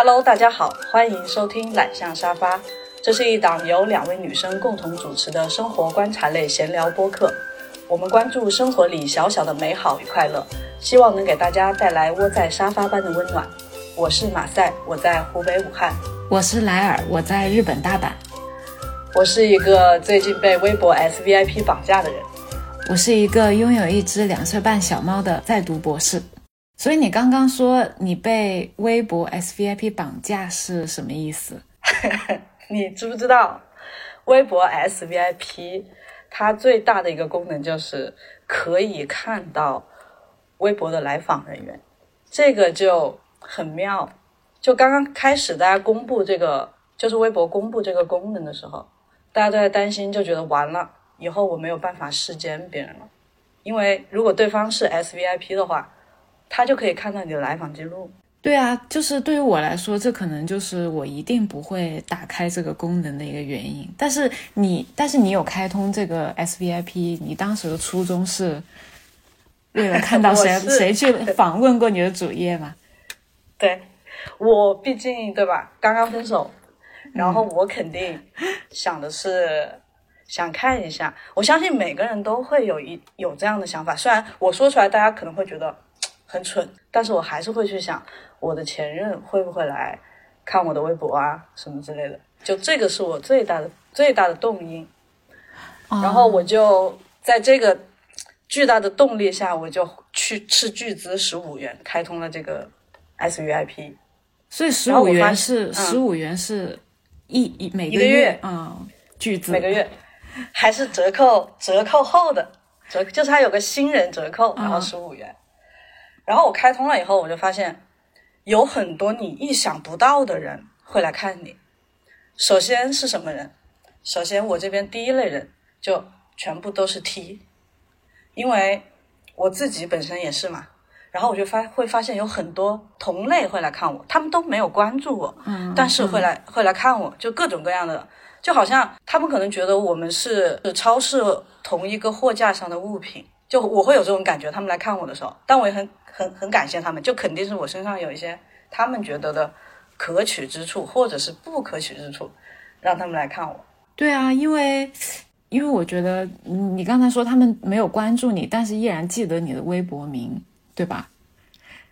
Hello，大家好，欢迎收听懒象沙发。这是一档由两位女生共同主持的生活观察类闲聊播客。我们关注生活里小小的美好与快乐，希望能给大家带来窝在沙发般的温暖。我是马赛，我在湖北武汉；我是莱尔，我在日本大阪；我是一个最近被微博 SVIP 绑架的人；我是一个拥有一只两岁半小猫的在读博士。所以你刚刚说你被微博 SVIP 绑架是什么意思？你知不知道，微博 SVIP 它最大的一个功能就是可以看到微博的来访人员，这个就很妙。就刚刚开始大家公布这个，就是微博公布这个功能的时候，大家都在担心，就觉得完了，以后我没有办法视奸别人了，因为如果对方是 SVIP 的话。他就可以看到你的来访记录。对啊，就是对于我来说，这可能就是我一定不会打开这个功能的一个原因。但是你，但是你有开通这个 SVIP，你当时的初衷是为了看到 谁谁去 访问过你的主页吗？对，我毕竟对吧，刚刚分手，然后我肯定想的是想看一下。我相信每个人都会有一有这样的想法，虽然我说出来，大家可能会觉得。很蠢，但是我还是会去想我的前任会不会来看我的微博啊，什么之类的。就这个是我最大的最大的动因。然后我就在这个巨大的动力下，我就去斥巨资十五元开通了这个 SVIP。所以十五元是十五元是一一每个月啊，巨资每个月还是折扣折扣后的折，就是它有个新人折扣，然后十五元。然后我开通了以后，我就发现有很多你意想不到的人会来看你。首先是什么人？首先我这边第一类人就全部都是 T，因为我自己本身也是嘛。然后我就发会发现有很多同类会来看我，他们都没有关注我，嗯，但是会来会来看我，就各种各样的，就好像他们可能觉得我们是超市同一个货架上的物品，就我会有这种感觉。他们来看我的时候，但我也很。很很感谢他们，就肯定是我身上有一些他们觉得的可取之处，或者是不可取之处，让他们来看我。对啊，因为因为我觉得你刚才说他们没有关注你，但是依然记得你的微博名，对吧？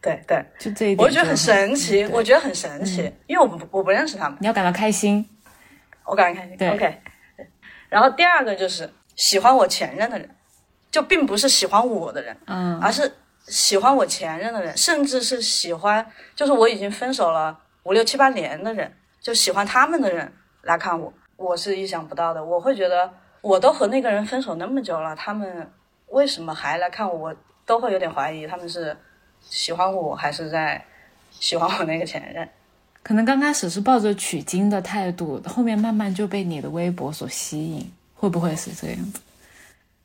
对对，就这一点，我觉得很神奇，我觉得很神奇，因为我不我不认识他们，你要感到开心，我感到开心。对，OK。然后第二个就是喜欢我前任的人，就并不是喜欢我的人，嗯，而是。喜欢我前任的人，甚至是喜欢，就是我已经分手了五六七八年的人，就喜欢他们的人来看我，我是意想不到的。我会觉得，我都和那个人分手那么久了，他们为什么还来看我？我都会有点怀疑，他们是喜欢我还是在喜欢我那个前任？可能刚开始是抱着取经的态度，后面慢慢就被你的微博所吸引，会不会是这样子？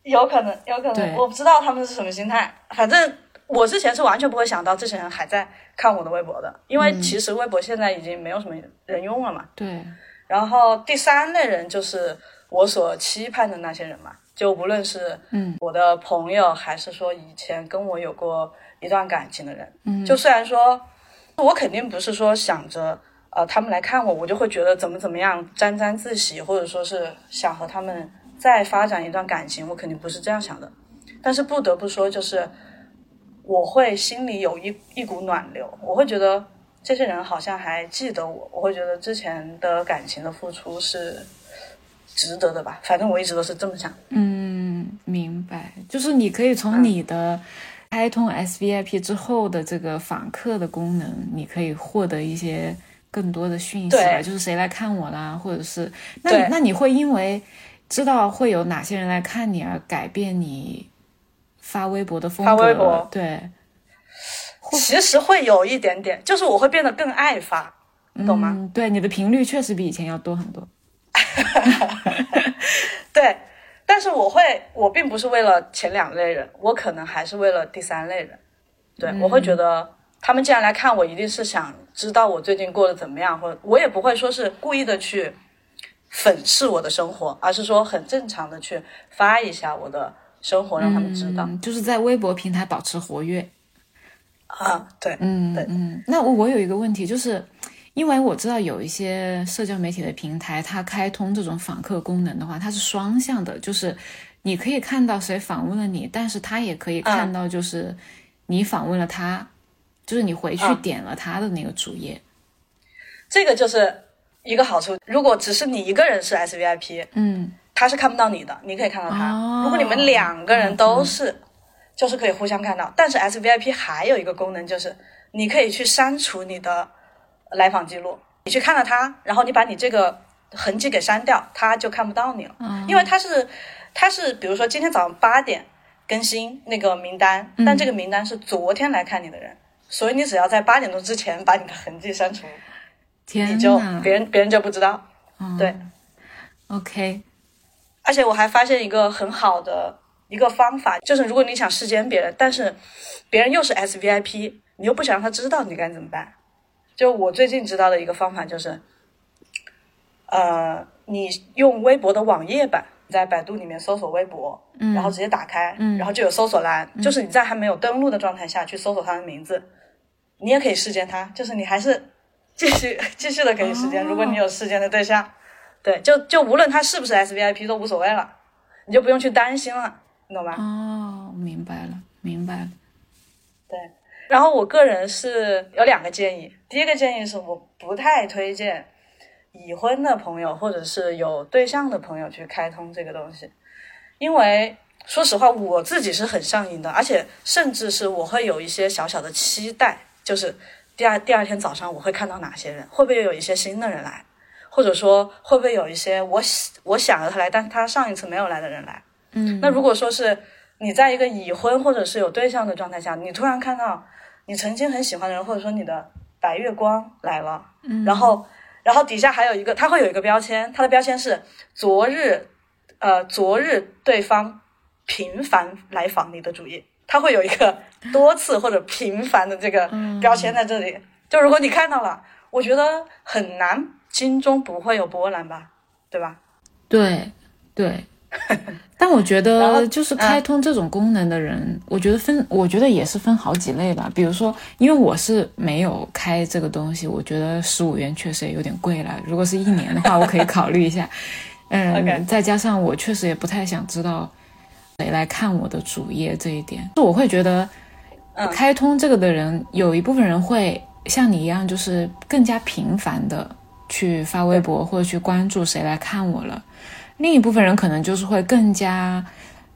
有可能，有可能，我不知道他们是什么心态，反正。我之前是完全不会想到这些人还在看我的微博的，因为其实微博现在已经没有什么人用了嘛。对。然后第三类人就是我所期盼的那些人嘛，就无论是嗯我的朋友，还是说以前跟我有过一段感情的人，嗯，就虽然说，我肯定不是说想着呃他们来看我，我就会觉得怎么怎么样沾沾自喜，或者说是想和他们再发展一段感情，我肯定不是这样想的。但是不得不说，就是。我会心里有一一股暖流，我会觉得这些人好像还记得我，我会觉得之前的感情的付出是值得的吧。反正我一直都是这么想。嗯，明白。就是你可以从你的开通 SVIP 之后的这个访客的功能，你可以获得一些更多的讯息吧。就是谁来看我啦，或者是那那你会因为知道会有哪些人来看你而改变你？发微博的风格，发微博对，其实会有一点点，就是我会变得更爱发，懂吗？对，你的频率确实比以前要多很多。对，但是我会，我并不是为了前两类人，我可能还是为了第三类人。对，我会觉得他们既然来看我，一定是想知道我最近过得怎么样，或者我也不会说是故意的去粉饰我的生活，而是说很正常的去发一下我的。生活让他们知道，就是在微博平台保持活跃啊，对，嗯，对，嗯。那我有一个问题，就是因为我知道有一些社交媒体的平台，它开通这种访客功能的话，它是双向的，就是你可以看到谁访问了你，但是他也可以看到就是你访问了他，就是你回去点了他的那个主页。这个就是一个好处。如果只是你一个人是 S V I P，嗯，他是看不到你的，你可以看到他。如果你们两个人都是，就是可以互相看到。但是 S V I P 还有一个功能就是，你可以去删除你的。来访记录，你去看了他，然后你把你这个痕迹给删掉，他就看不到你了。嗯，因为他是，他是，比如说今天早上八点更新那个名单，但这个名单是昨天来看你的人，所以你只要在八点钟之前把你的痕迹删除，你就别人别人就不知道。对，OK。而且我还发现一个很好的一个方法，就是如果你想视奸别人，但是别人又是 S V I P，你又不想让他知道，你该怎么办？就我最近知道的一个方法就是，呃，你用微博的网页版，在百度里面搜索微博，然后直接打开，然后就有搜索栏，就是你在还没有登录的状态下去搜索他的名字，你也可以视奸他，就是你还是继续继续的可以视奸，如果你有视奸的对象，对，就就无论他是不是 S V I P 都无所谓了，你就不用去担心了，你懂吧？哦，明白了，明白了，对。然后我个人是有两个建议，第一个建议是我不太推荐已婚的朋友或者是有对象的朋友去开通这个东西，因为说实话我自己是很上瘾的，而且甚至是我会有一些小小的期待，就是第二第二天早上我会看到哪些人，会不会有一些新的人来，或者说会不会有一些我我想着他来，但他上一次没有来的人来，嗯，那如果说是你在一个已婚或者是有对象的状态下，你突然看到。你曾经很喜欢的人，或者说你的白月光来了，嗯，然后，然后底下还有一个，他会有一个标签，他的标签是昨日，呃，昨日对方频繁来访你的主页，他会有一个多次或者频繁的这个标签在这里。就如果你看到了，我觉得很难，心中不会有波澜吧，对吧？对，对。但我觉得，就是开通这种功能的人，我觉得分，我觉得也是分好几类吧。比如说，因为我是没有开这个东西，我觉得十五元确实也有点贵了。如果是一年的话，我可以考虑一下。嗯，再加上我确实也不太想知道谁来看我的主页这一点。就我会觉得，开通这个的人，有一部分人会像你一样，就是更加频繁的去发微博或者去关注谁来看我了。另一部分人可能就是会更加，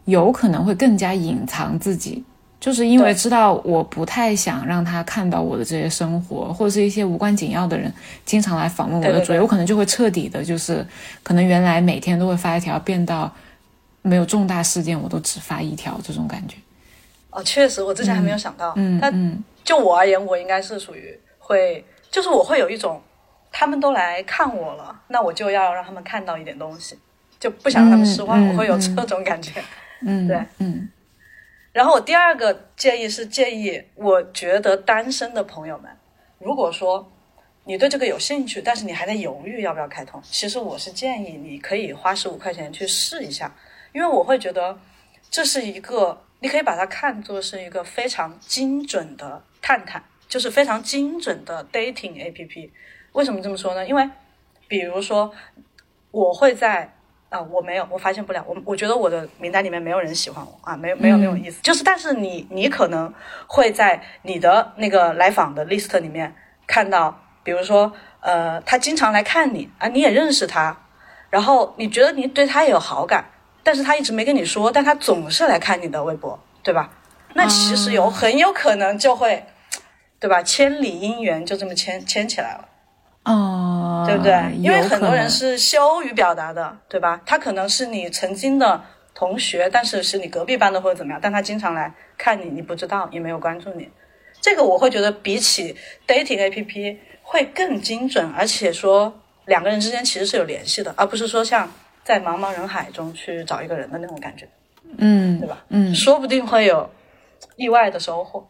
有可能会更加隐藏自己，就是因为知道我不太想让他看到我的这些生活，或者是一些无关紧要的人经常来访问我的主页，我可能就会彻底的，就是可能原来每天都会发一条，变到没有重大事件我都只发一条这种感觉。哦，确实，我之前还没有想到，嗯，但就我而言，我应该是属于会，就是我会有一种，他们都来看我了，那我就要让他们看到一点东西。就不想让他们失望，我会有这种感觉。嗯，对，嗯。然后我第二个建议是建议，我觉得单身的朋友们，如果说你对这个有兴趣，但是你还在犹豫要不要开通，其实我是建议你可以花十五块钱去试一下，因为我会觉得这是一个，你可以把它看作是一个非常精准的探探，就是非常精准的 dating A P P。为什么这么说呢？因为比如说我会在啊，我没有，我发现不了。我我觉得我的名单里面没有人喜欢我啊，没有没有那种意思。就是，但是你你可能会在你的那个来访的 list 里面看到，比如说呃，他经常来看你啊，你也认识他，然后你觉得你对他也有好感，但是他一直没跟你说，但他总是来看你的微博，对吧？那其实有很有可能就会，对吧？千里姻缘就这么牵牵起来了。哦，对不对？因为很多人是羞于表达的，对吧？他可能是你曾经的同学，但是是你隔壁班的或者怎么样，但他经常来看你，你不知道，也没有关注你。这个我会觉得比起 dating A P P 会更精准，而且说两个人之间其实是有联系的，而不是说像在茫茫人海中去找一个人的那种感觉。嗯，对吧？嗯，说不定会有意外的收获。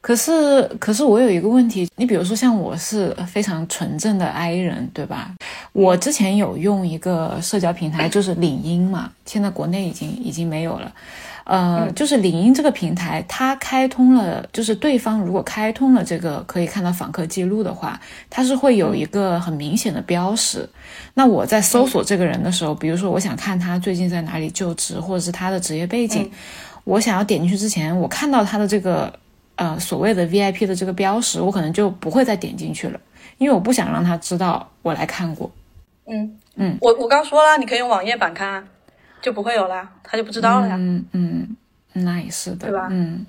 可是，可是我有一个问题，你比如说像我是非常纯正的 I 人，对吧？我之前有用一个社交平台，就是领英嘛，现在国内已经已经没有了。呃，就是领英这个平台，它开通了，就是对方如果开通了这个可以看到访客记录的话，它是会有一个很明显的标识。那我在搜索这个人的时候，比如说我想看他最近在哪里就职，或者是他的职业背景，我想要点进去之前，我看到他的这个。呃，所谓的 VIP 的这个标识，我可能就不会再点进去了，因为我不想让他知道我来看过。嗯嗯，我我刚说了，你可以用网页版看，就不会有啦，他就不知道了呀。嗯嗯，那也是的，对吧？嗯，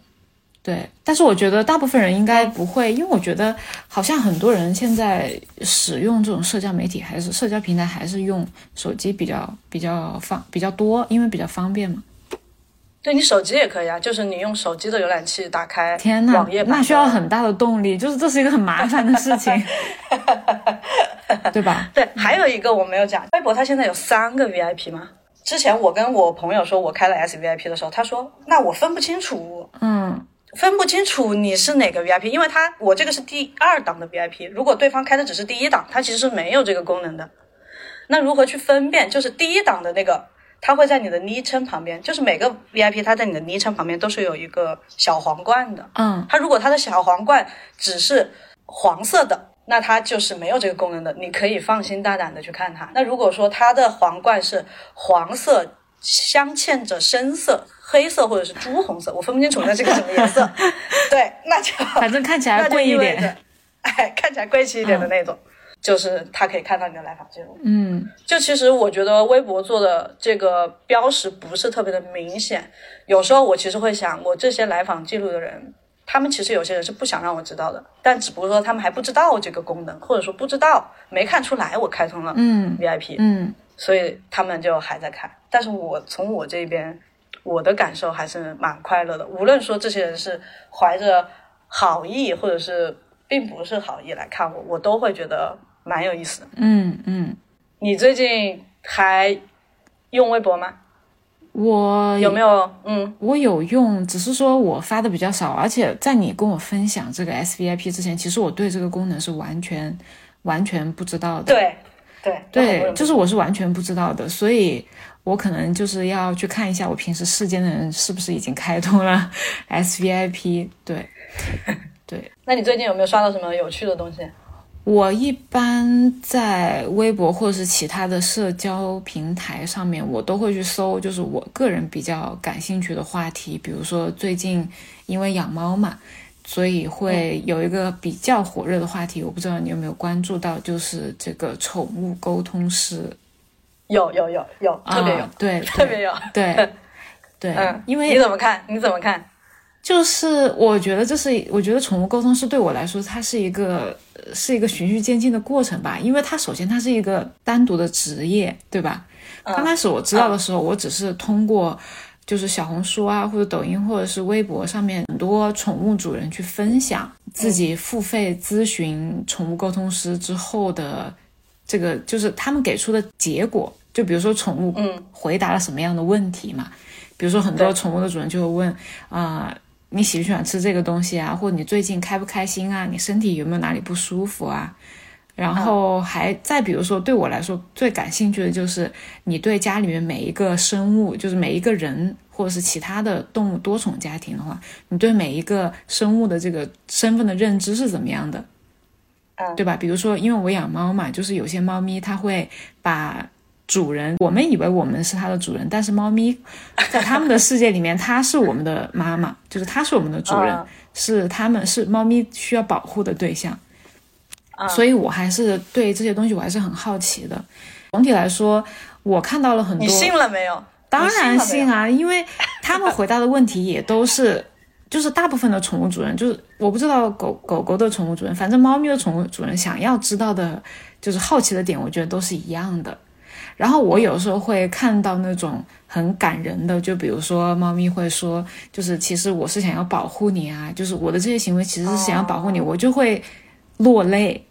对。但是我觉得大部分人应该不会，因为我觉得好像很多人现在使用这种社交媒体还是社交平台，还是用手机比较比较方比较多，因为比较方便嘛。对你手机也可以啊，就是你用手机的浏览器打开天呐，网页那需要很大的动力，就是这是一个很麻烦的事情，对吧？对，还有一个我没有讲，微博它现在有三个 VIP 吗？之前我跟我朋友说我开了 SVIP 的时候，他说那我分不清楚，嗯，分不清楚你是哪个 VIP，因为他我这个是第二档的 VIP，如果对方开的只是第一档，他其实是没有这个功能的。那如何去分辨？就是第一档的那个。它会在你的昵称旁边，就是每个 VIP，它在你的昵称旁边都是有一个小皇冠的。嗯，它如果它的小皇冠只是黄色的，那它就是没有这个功能的。你可以放心大胆的去看它。那如果说它的皇冠是黄色，镶嵌着深色、黑色或者是朱红色，我分不清楚那是个什么颜色。对，那就反正看起来贵一点，哎，看起来贵气一点的那种。就是他可以看到你的来访记录，嗯，就其实我觉得微博做的这个标识不是特别的明显，有时候我其实会想，我这些来访记录的人，他们其实有些人是不想让我知道的，但只不过说他们还不知道这个功能，或者说不知道没看出来我开通了嗯 VIP，嗯，所以他们就还在看，但是我从我这边，我的感受还是蛮快乐的，无论说这些人是怀着好意，或者是并不是好意来看我，我都会觉得。蛮有意思的，嗯嗯，你最近还用微博吗？我有没有？嗯，我有用，只是说我发的比较少，而且在你跟我分享这个 S V I P 之前，其实我对这个功能是完全完全不知道的。对对对，就是我是完全不知道的，所以我可能就是要去看一下我平时世间的人是不是已经开通了 S V I P。对对，那你最近有没有刷到什么有趣的东西？我一般在微博或者是其他的社交平台上面，我都会去搜，就是我个人比较感兴趣的话题。比如说最近因为养猫嘛，所以会有一个比较火热的话题。我不知道你有没有关注到，就是这个宠物沟通师。有有有有，特别有，对，特别有，对对。嗯，因为 你怎么看？你怎么看？就是我觉得这是，我觉得宠物沟通师对我来说，它是一个是一个循序渐进的过程吧。因为它首先它是一个单独的职业，对吧？刚开始我知道的时候，我只是通过就是小红书啊，或者抖音，或者是微博上面很多宠物主人去分享自己付费咨询宠物沟通师之后的这个，就是他们给出的结果。就比如说宠物嗯回答了什么样的问题嘛？比如说很多宠物的主人就会问啊。你喜不喜欢吃这个东西啊？或者你最近开不开心啊？你身体有没有哪里不舒服啊？然后还再比如说，对我来说最感兴趣的就是你对家里面每一个生物，就是每一个人或者是其他的动物多宠家庭的话，你对每一个生物的这个身份的认知是怎么样的？对吧？比如说，因为我养猫嘛，就是有些猫咪它会把。主人，我们以为我们是它的主人，但是猫咪 在他们的世界里面，它是我们的妈妈，就是它是我们的主人，是他们是猫咪需要保护的对象。所以我还是对这些东西我还是很好奇的。总体来说，我看到了很多。你信了没有？当然信啊，因为他们回答的问题也都是，就是大部分的宠物主人，就是我不知道狗狗狗的宠物主人，反正猫咪的宠物主人想要知道的，就是好奇的点，我觉得都是一样的。然后我有时候会看到那种很感人的，就比如说猫咪会说，就是其实我是想要保护你啊，就是我的这些行为其实是想要保护你，我就会落泪，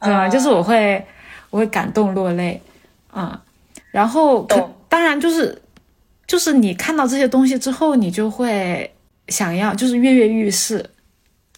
对吧？就是我会我会感动落泪啊。然后当然就是就是你看到这些东西之后，你就会想要就是跃跃欲试，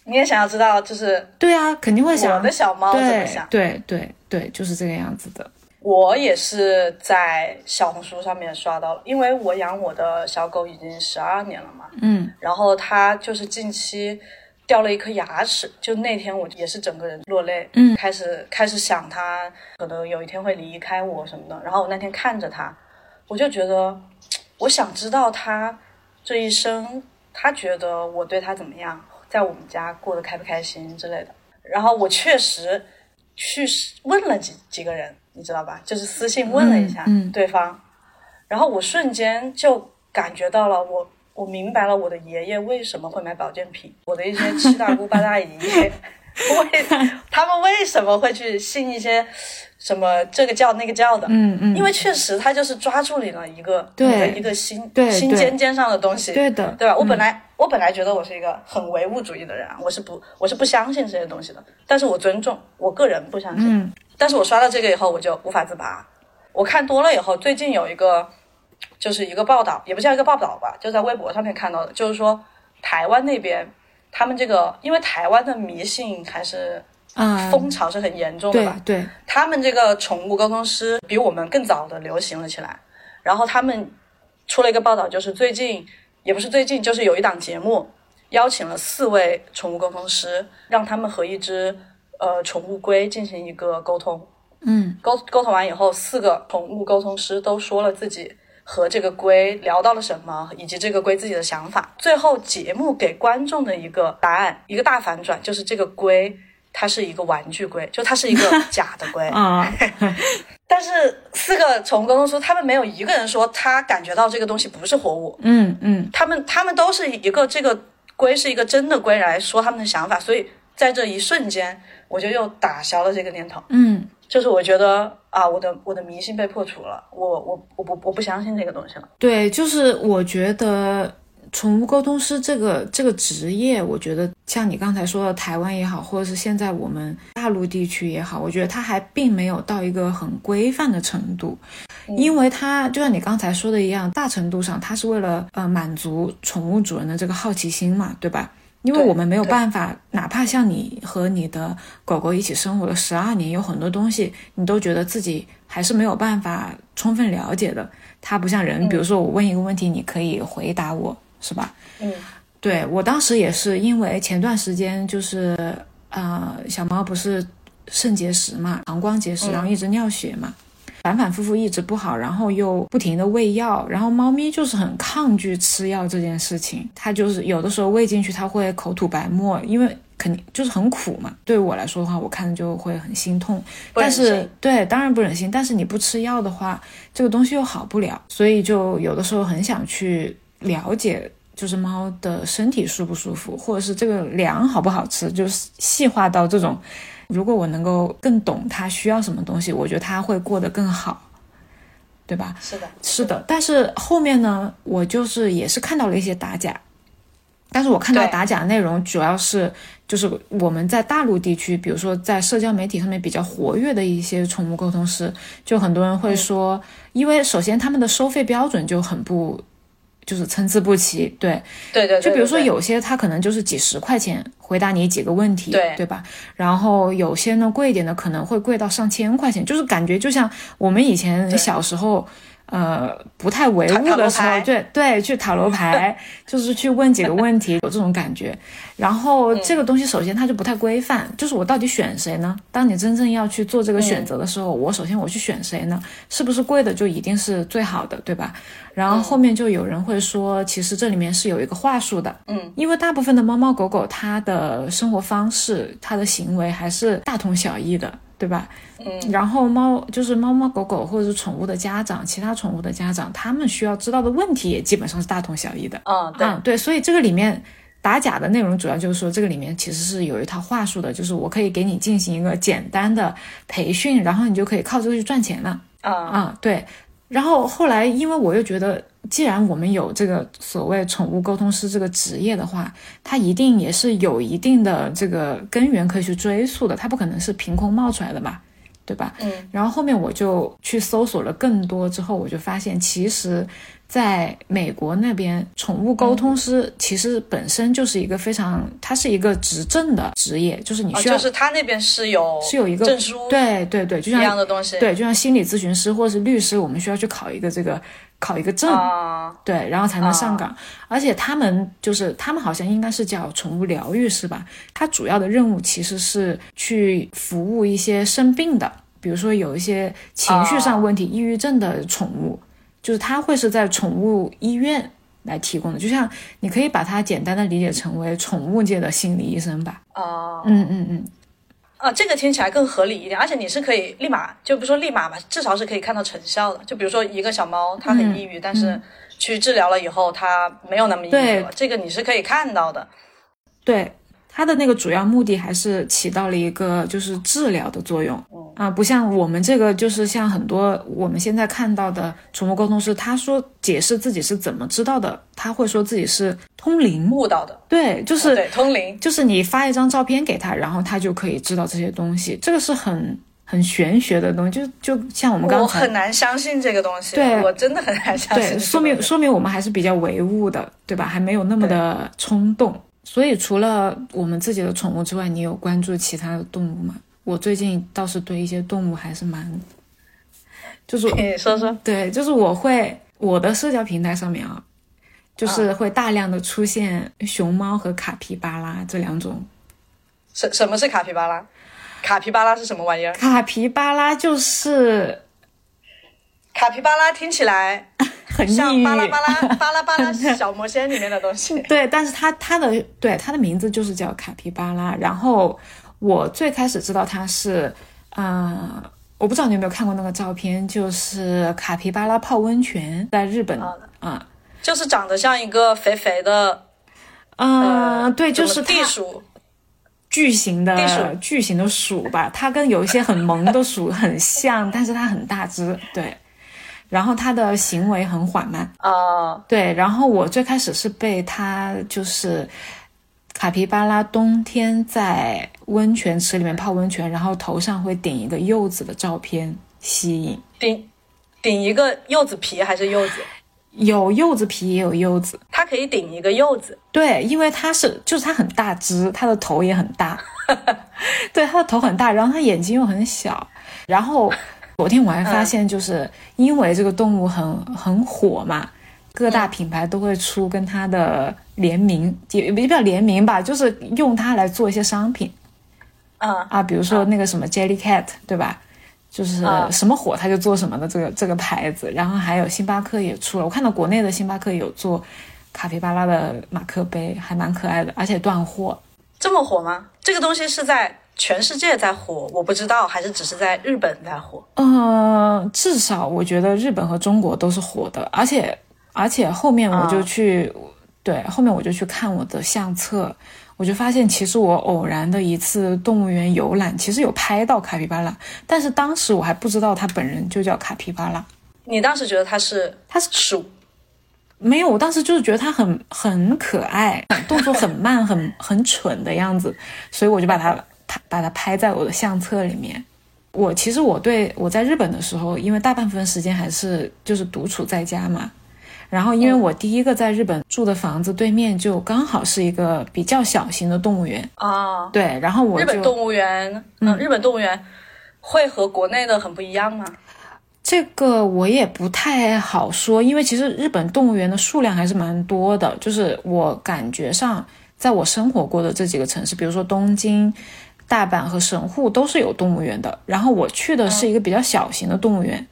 你也想要知道，就是对啊，肯定会想我的小猫怎么对想。对对对，就是这个样子的。我也是在小红书上面刷到了，因为我养我的小狗已经十二年了嘛，嗯。然后它就是近期掉了一颗牙齿，就那天我也是整个人落泪，嗯。开始开始想它可能有一天会离开我什么的，然后我那天看着它，我就觉得我想知道它这一生，它觉得我对它怎么样，在我们家过得开不开心之类的，然后我确实去问了几几个人，你知道吧？就是私信问了一下嗯嗯对方，然后我瞬间就感觉到了我。我明白了我的爷爷为什么会买保健品，我的一些七大姑八大姨为 他们为什么会去信一些什么这个教那个教的？嗯嗯，因为确实他就是抓住你了一个对你的一个心心尖尖上的东西，对的，对吧？我本嗯来、我本来觉得我是一个很唯物主义的人啊，我是不我是不相信这些东西的，但是我尊重，我个人不相信。嗯但是我刷到这个以后，我就无法自拔。我看多了以后，最近有一个就是一个报道，也不叫一个报道吧，就在微博上面看到的，就是说台湾那边他们这个，因为台湾的迷信还是啊，风潮是很严重的吧，对对，他们这个宠物沟通师比我们更早的流行了起来，然后他们出了一个报道，就是最近也不是最近，就是有一档节目邀请了四位宠物沟通师，让他们和一只呃宠物龟进行一个沟通。嗯沟沟通完以后，四个宠物沟通师都说了自己和这个龟聊到了什么，以及这个龟自己的想法。最后节目给观众的一个答案，一个大反转，就是这个龟它是一个玩具龟，就它是一个 假的龟。啊，但是四个宠物沟通师，他们没有一个人说他感觉到这个东西不是活物，嗯嗯他们他们都是一个这个龟是一个真的龟来说他们的想法，所以在这一瞬间，我就又打消了这个念头。嗯，就是我觉得啊，我的我的迷信被破除了，我我我不我不相信这个东西了。对，就是我觉得宠物沟通师这个这个职业，我觉得像你刚才说的台湾也好，或者是现在我们大陆地区也好，我觉得它还并没有到一个很规范的程度，因为它就像你刚才说的一样，大程度上它是为了呃满足宠物主人的这个好奇心嘛，对吧？因为我们没有办法，哪怕像你和你的狗狗一起生活了十二年，有很多东西你都觉得自己还是没有办法充分了解的。它不像人，比如说我问一个问题，你可以回答我，是吧？嗯对我当时也是因为前段时间就是呃小猫不是肾结石嘛，膀胱结石，然后一直尿血嘛。反反复复一直不好，然后又不停的喂药，然后猫咪就是很抗拒吃药这件事情，它就是有的时候喂进去它会口吐白沫，因为肯定就是很苦嘛。对我来说的话，我看着就会很心痛。但是对，当然不忍心，但是你不吃药的话，这个东西又好不了，所以就有的时候很想去了解。就是猫的身体舒不舒服，或者是这个粮好不好吃，就是细化到这种。如果我能够更懂他需要什么东西，我觉得他会过得更好，对吧？是的，是的，但是后面呢，我就是也是看到了一些打假，但是我看到打假内容主要是就是我们在大陆地区，比如说在社交媒体上面比较活跃的一些宠物沟通师，就很多人会说，因为首先他们的收费标准就很不。就是参差不齐，对，对对对就比如说有些他可能就是几十块钱回答你几个问题，对对吧？然后有些呢贵一点的可能会贵到上千块钱，就是感觉就像我们以前小时候。呃，不太唯物的时候，对对，去塔罗牌，就是去问几个问题，有这种感觉。然后这个东西首先它就不太规范，就是我到底选谁呢？当你真正要去做这个选择的时候，我首先我去选谁呢？是不是贵的就一定是最好的，对吧？然后后面就有人会说，其实这里面是有一个话术的，嗯，因为大部分的猫猫狗狗它的生活方式、它的行为还是大同小异的，对吧？嗯，然后猫就是猫猫狗狗或者是宠物的家长，其他宠物的家长，他们需要知道的问题也基本上是大同小异的。嗯对嗯，对，所以这个里面打假的内容主要就是说，这个里面其实是有一套话术的，就是我可以给你进行一个简单的培训，然后你就可以靠这个去赚钱了。啊啊，对。然后后来，因为我又觉得，既然我们有这个所谓宠物沟通师这个职业的话，它一定也是有一定的这个根源可以去追溯的，它不可能是凭空冒出来的嘛？对吧？嗯，然后后面我就去搜索了更多，之后我就发现，其实在美国那边，宠物沟通师其实本身就是一个非常，它是一个执政的职业，就是你需要，就是他那边是有是有一个证书，对对对，就像一样的东西，对，就像心理咨询师或者是律师，我们需要去考一个这个考一个证，啊，对，然后才能上岗。而且他们就是他们好像应该是叫宠物疗愈师吧，他主要的任务其实是去服务一些生病的，比如说有一些情绪上问题、抑郁症的宠物，就是他会是在宠物医院来提供的。就像你可以把它简单的理解成为宠物界的心理医生吧。哦，嗯嗯嗯，啊，这个听起来更合理一点，而且你是可以立马，就不说立马吧，至少是可以看到成效的。就比如说一个小猫，它很抑郁，但是去治疗了以后，它没有那么抑郁了，这个你是可以看到的。对，它的那个主要目的还是起到了一个就是治疗的作用啊，不像我们这个就是像很多我们现在看到的宠物沟通师，他说解释自己是怎么知道的，他会说自己是通灵，悟到的，对，就是对，通灵，就是你发一张照片给他，然后他就可以知道这些东西，这个是很很玄学的东西，就就像我们刚才我很难相信这个东西，对我真的很难相信对。说明说明我们还是比较唯物的，对吧？还没有那么的冲动。所以除了我们自己的宠物之外，你有关注其他的动物吗？我最近倒是对一些动物还是蛮，就是你说说，对，就是我会我的社交平台上面啊，就是会大量的出现熊猫和卡皮巴拉这两种。什什么是卡皮巴拉？卡皮巴拉是什么玩意儿？卡皮巴拉就是卡皮巴拉听起来很像巴拉巴拉巴拉巴拉 小魔仙里面的东西。对，但是它它的对它的名字就是叫卡皮巴拉。然后我最开始知道它是，呃，我不知道你有没有看过那个照片，就是卡皮巴拉泡温泉，在日本好啊，就是长得像一个肥肥的，嗯、对，就是地鼠，巨型的地鼠巨型的鼠吧，它跟有一些很萌的鼠很像，但是它很大只，对。然后他的行为很缓慢，啊、对。然后我最开始是被他就是卡皮巴拉冬天在温泉池里面泡温泉，然后头上会顶一个柚子的照片吸引，顶顶一个柚子皮还是柚子？有柚子皮也有柚子，它可以顶一个柚子，对，因为它是就是它很大只，它的头也很大，对，它的头很大，然后它眼睛又很小，然后昨天我还发现，就是因为这个动物很很火嘛，各大品牌都会出跟它的联名，也也不叫联名吧，就是用它来做一些商品嗯，啊，比如说那个什么 Jellycat，对吧？就是啊什么火它就做什么的这个这个牌子，然后还有星巴克也出了，我看到国内的星巴克有做卡皮巴拉的马克杯，还蛮可爱的，而且断货。这么火吗？这个东西是在全世界在火，我不知道，还是只是在日本在火？呃，至少我觉得日本和中国都是火的，而且而且后面我就去，对，后面我就去看我的相册，我就发现其实我偶然的一次动物园游览，其实有拍到卡皮巴拉，但是当时我还不知道它本人就叫卡皮巴拉，你当时觉得它是它是鼠？没有，我当时就是觉得它很很可爱，动作很慢，很很蠢的样子，所以我就把它它把它拍在我的相册里面。我其实我对我在日本的时候，因为大半部分时间还是就是独处在家嘛，然后因为我第一个在日本住的房子对面就刚好是一个比较小型的动物园，啊，对，然后我就日本动物园，嗯，日本动物园会和国内的很不一样吗？这个我也不太好说，因为其实日本动物园的数量还是蛮多的。就是我感觉上，在我生活过的这几个城市，比如说东京、大阪和神户，都是有动物园的。然后我去的是一个比较小型的动物园。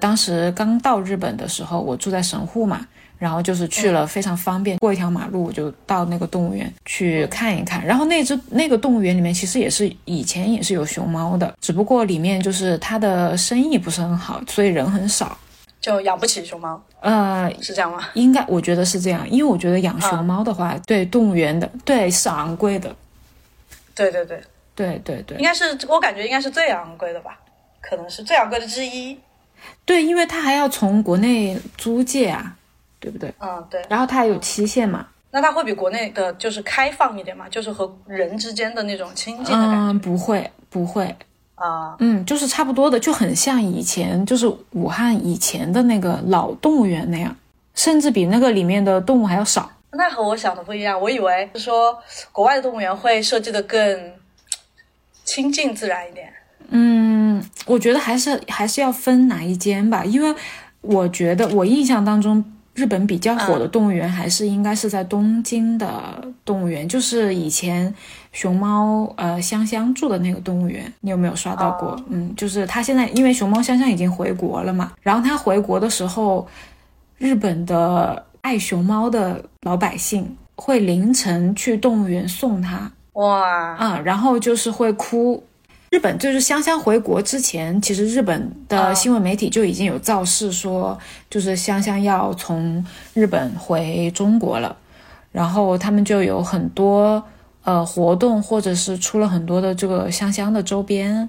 当时刚到日本的时候，我住在神户嘛，然后就是去了非常方便，过一条马路我就到那个动物园去看一看。然后那只那个动物园里面其实也是以前也是有熊猫的，只不过里面就是它的生意不是很好，所以人很少。就养不起熊猫，呃，是这样吗？应该我觉得是这样，因为我觉得养熊猫的话，对动物园的对是昂贵的，对对对，对对对应该是我感觉应该是最昂贵的吧，可能是最昂贵的之一。对，因为它还要从国内租借啊，对不对？嗯，对。然后它还有期限嘛，那它会比国内的就是开放一点嘛，就是和人之间的那种亲近的感觉。嗯，不会不会，啊，嗯，就是差不多的，就很像以前就是武汉以前的那个老动物园那样，甚至比那个里面的动物还要少。那和我想的不一样，我以为是说国外的动物园会设计的更亲近自然一点。嗯，我觉得还是还是要分哪一间吧，因为我觉得我印象当中。日本比较火的动物园还是应该是在东京的动物园，就是以前熊猫呃香香住的那个动物园，你有没有刷到过？嗯，就是他现在因为熊猫香香已经回国了嘛，然后他回国的时候，日本的爱熊猫的老百姓会凌晨去动物园送它，哇啊，然后就是会哭。日本就是香香回国之前，其实日本的新闻媒体就已经有造势说，就是香香要从日本回中国了，然后他们就有很多呃活动，或者是出了很多的这个香香的周边。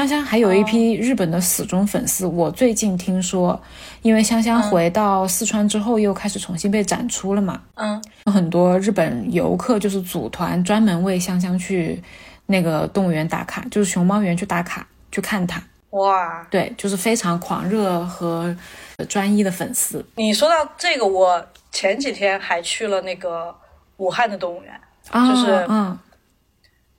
香香还有一批日本的死忠粉丝。我最近听说，因为香香回到四川之后，又开始重新被展出了嘛，嗯，有很多日本游客就是组团专门为香香去。那个动物园打卡，就是熊猫园去打卡去看它。哇，对，就是非常狂热和专一的粉丝。你说到这个，我前几天还去了那个武汉的动物园，就是嗯，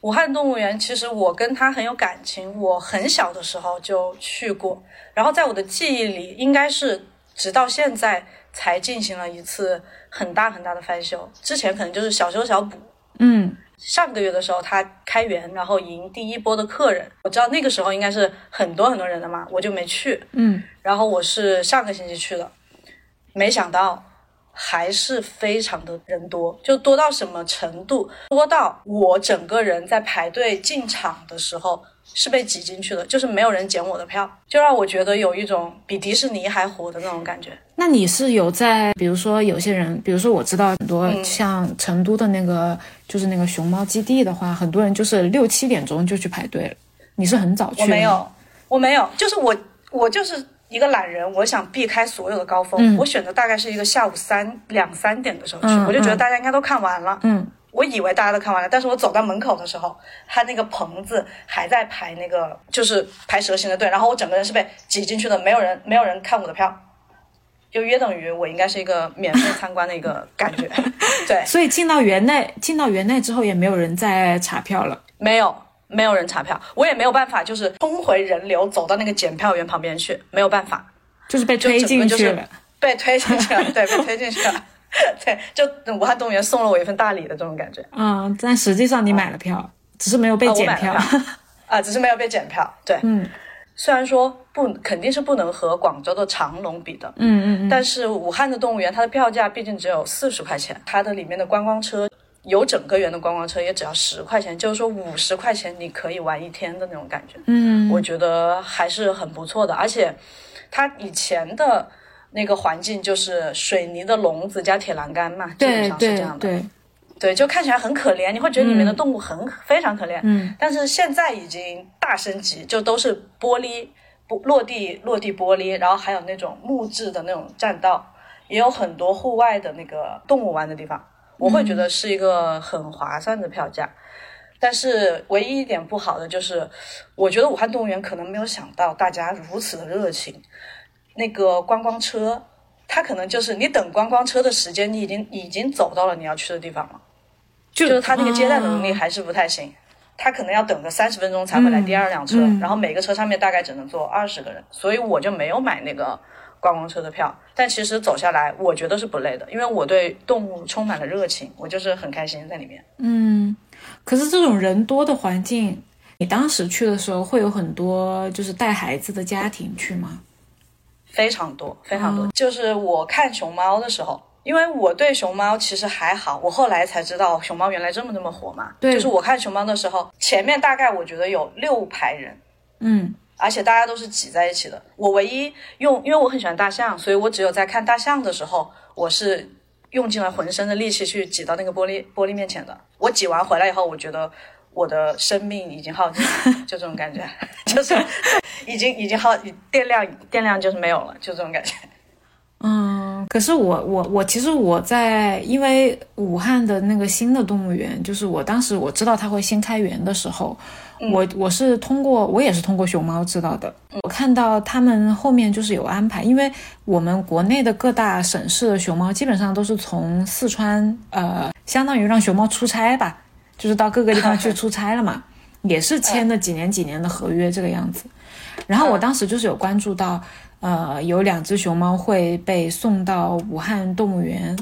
武汉动物园。其实我跟它很有感情，我很小的时候就去过，然后在我的记忆里，应该是直到现在才进行了一次很大很大的翻修，之前可能就是小修小补。嗯。上个月的时候，他开园，然后迎第一波的客人。我知道那个时候应该是很多很多人的嘛，我就没去。嗯，然后我是上个星期去的，没想到还是非常的人多，就多到什么程度？多到我整个人在排队进场的时候。是被挤进去的，就是没有人捡我的票，就让我觉得有一种比迪士尼还火的那种感觉。那你是有在，比如说有些人，比如说我知道很多像成都的那个，就是那个熊猫基地的话，很多人就是六七点钟就去排队了。你是很早去？我没有，我没有，就是我我就是一个懒人，我想避开所有的高峰，我选择大概是一个下午三两三点的时候去，我就觉得大家应该都看完了。嗯。我以为大家都看完了，但是我走到门口的时候，他那个棚子还在排那个，就是排蛇形的队，然后我整个人是被挤进去的，没有人，没有人看我的票，就约等于我应该是一个免费参观的一个感觉。对，所以进到园内，进到园内之后也没有人再查票了，没有，没有人查票，我也没有办法，就是冲回人流走到那个检票员旁边去，没有办法，就是被推进去了，被推进去了，对，被推进去了。对，就武汉动物园送了我一份大礼的这种感觉。嗯，但实际上你买了票，只是没有被检票。啊，只是没有被检票。对，嗯，虽然说不肯定是不能和广州的长隆比的，嗯嗯嗯，但是武汉的动物园它的票价毕竟只有四十块钱，它的里面的观光车有整个园的观光车也只要十块钱，就是说五十块钱你可以玩一天的那种感觉。嗯，我觉得还是很不错的，而且它以前的。那个环境就是水泥的笼子加铁栏杆嘛，基本上是这样的。对，对，就看起来很可怜，你会觉得里面的动物很非常可怜。嗯。但是现在已经大升级，就都是玻璃不落地落地玻璃，然后还有那种木质的那种栈道，也有很多户外的那个动物玩的地方。我会觉得是一个很划算的票价。但是唯一一点不好的就是，我觉得武汉动物园可能没有想到大家如此的热情。那个观光车，它可能就是你等观光车的时间，你已经已经走到了你要去的地方了，就是它那个接待能力还是不太行，他可能要等个三十分钟才会来第二辆车，然后每个车上面大概只能坐二十个人，所以我就没有买那个观光车的票。但其实走下来，我觉得是不累的，因为我对动物充满了热情，我就是很开心在里面。嗯，可是这种人多的环境，你当时去的时候会有很多就是带孩子的家庭去吗？非常多，非常多。就是我看熊猫的时候，因为我对熊猫其实还好，我后来才知道熊猫原来这么这么火嘛。对。就是我看熊猫的时候，前面大概我觉得有六排人，嗯，而且大家都是挤在一起的。我唯一用，因为我很喜欢大象，所以我只有在看大象的时候，我是用尽了浑身的力气去挤到那个玻璃玻璃面前的。我挤完回来以后，我觉得。我的生命已经耗尽，就这种感觉，就是已经已经耗电量电量就是没有了，就这种感觉。嗯，嗯，可是我我我其实我在因为武汉的那个新的动物园，就是我当时我知道它会新开园的时候，我我是通过我也是通过熊猫知道的。我看到他们后面就是有安排，因为我们国内的各大省市的熊猫基本上都是从四川，呃，相当于让熊猫出差吧，就是到各个地方去出差了嘛，也是签了几年几年的合约这个样子。然后我当时就是有关注到。呃，有两只熊猫会被送到武汉动物园，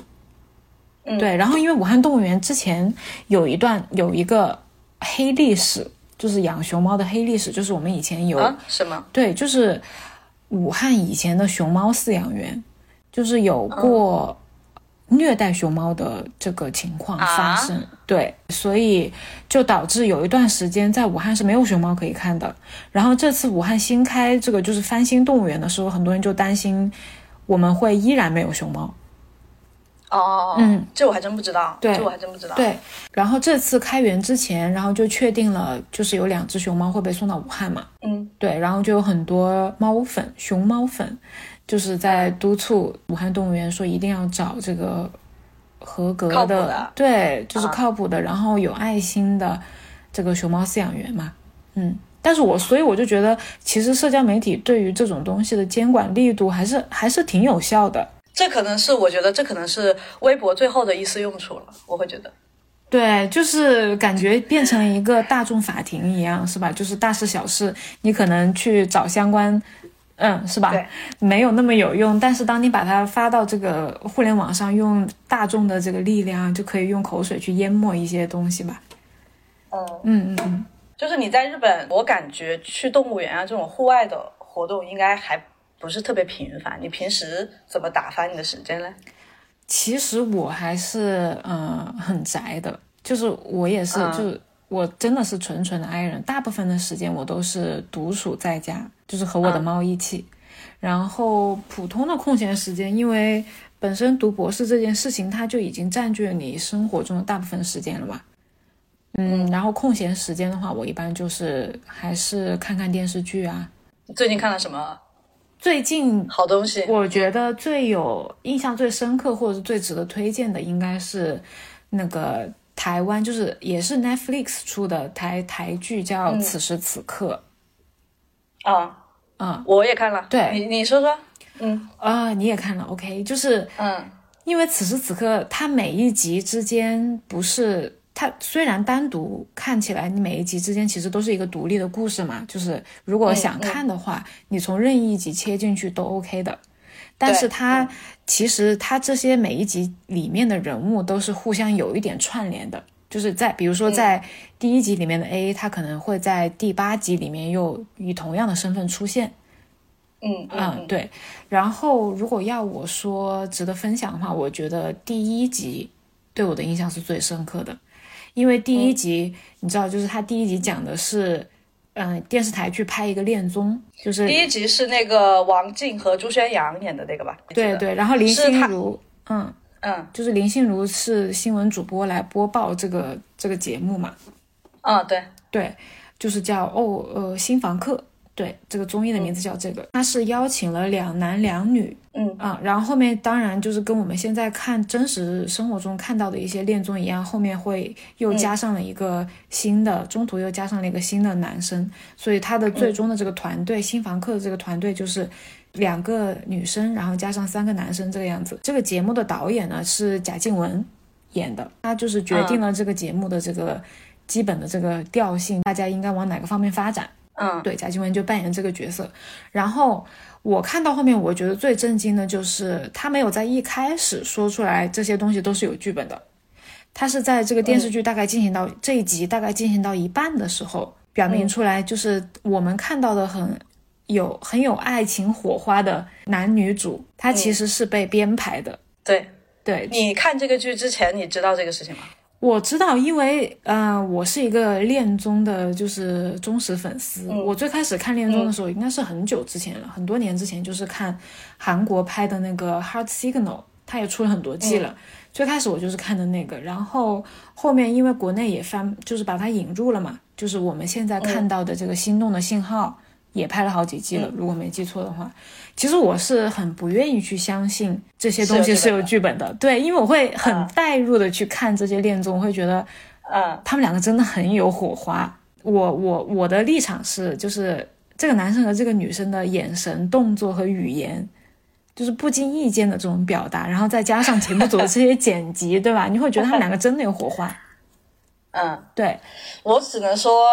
对，然后因为武汉动物园之前有一段有一个黑历史，就是养熊猫的黑历史，就是我们以前有什么？对，就是武汉以前的熊猫饲养员，就是有过。虐待熊猫的这个情况发生，对，所以就导致有一段时间在武汉是没有熊猫可以看的。然后这次武汉新开这个就是翻新动物园的时候，很多人就担心我们会依然没有熊猫。哦，嗯，这我还真不知道，对，这我还真不知道。对，然后这次开园之前，然后就确定了，就是有两只熊猫会被送到武汉嘛。嗯，对，然后就有很多猫粉，熊猫粉。就是在督促武汉动物园说一定要找这个合格的，对，就是靠谱的，然后有爱心的这个熊猫饲养员嘛。嗯，但是我所以我就觉得，其实社交媒体对于这种东西的监管力度还是还是挺有效的。这可能是我觉得这可能是微博最后的一丝用处了，我会觉得。对，就是感觉变成一个大众法庭一样，是吧？就是大事小事，你可能去找相关。嗯，是吧？没有那么有用，但是当你把它发到这个互联网上，用大众的这个力量，就可以用口水去淹没一些东西吧。嗯嗯嗯嗯，就是你在日本，我感觉去动物园啊这种户外的活动应该还不是特别频繁。你平时怎么打发你的时间呢？其实我还是嗯很宅的，就是我也是，就我真的是纯纯的 I 人，大部分的时间我都是独处在家。就是和我的猫一起，然后普通的空闲时间，因为本身读博士这件事情，它就已经占据了你生活中的大部分时间了嘛。嗯，然后空闲时间的话，我一般就是还是看看电视剧啊。最近看了什么？最近好东西，我觉得最有印象、最深刻或者是最值得推荐的，应该是那个台湾，就是也是 Netflix 出的台台剧，叫《此时此刻》。啊。嗯，我也看了。对，你你说说。嗯啊，你也看了。OK，就是嗯，因为此时此刻，它每一集之间不是它虽然单独看起来，你每一集之间其实都是一个独立的故事嘛。就是如果想看的话，你从任意一集切进去都 OK 的。但是它其实他这些每一集里面的人物都是互相有一点串联的。就是在比如说在第一集里面的 A，他可能会在第八集里面又以同样的身份出现。嗯嗯，对。然后如果要我说值得分享的话，我觉得第一集对我的印象是最深刻的，因为第一集你知道，就是他第一集讲的是，嗯，电视台去拍一个恋综，就是第一集是那个王静和朱宣阳演的那个吧？对对，然后林心如，嗯。嗯，就是林心如是新闻主播来播报这个这个节目嘛？啊，对对，就是叫哦呃新房客，对，这个综艺的名字叫这个。他是邀请了两男两女，嗯啊，然后后面当然就是跟我们现在看真实生活中看到的一些恋综一样，后面会又加上了一个新的，中途又加上了一个新的男生，所以他的最终的这个团队新房客的这个团队就是。两个女生，然后加上三个男生，这个样子。这个节目的导演呢是贾静雯演的，他就是决定了这个节目的这个基本的这个调性，大家应该往哪个方面发展。嗯，对，贾静雯就扮演这个角色。然后我看到后面，我觉得最震惊的就是他没有在一开始说出来这些东西都是有剧本的，他是在这个电视剧大概进行到这一集大概进行到一半的时候，表明出来，就是我们看到的很。有很有爱情火花的男女主，他其实是被编排的。对对，你看这个剧之前，你知道这个事情吗？我知道，因为呃，我是一个恋综的，就是忠实粉丝。我最开始看恋综的时候，应该是很久之前了，很多年之前，就是看韩国拍的那个《Heart Signal》，它也出了很多季了。最开始我就是看的那个，然后后面因为国内也翻，就是把它引入了嘛，就是我们现在看到的这个《心动的信号》。也拍了好几季了，如果没记错的话。其实我是很不愿意去相信这些东西是有剧本的，对，因为我会很代入的去看这些恋综，会觉得，嗯，他们两个真的很有火花。我我我的立场是，就是这个男生和这个女生的眼神、动作和语言，就是不经意间的这种表达，然后再加上节目组的这些剪辑，对吧？你会觉得他们两个真的有火花。嗯，对我只能说，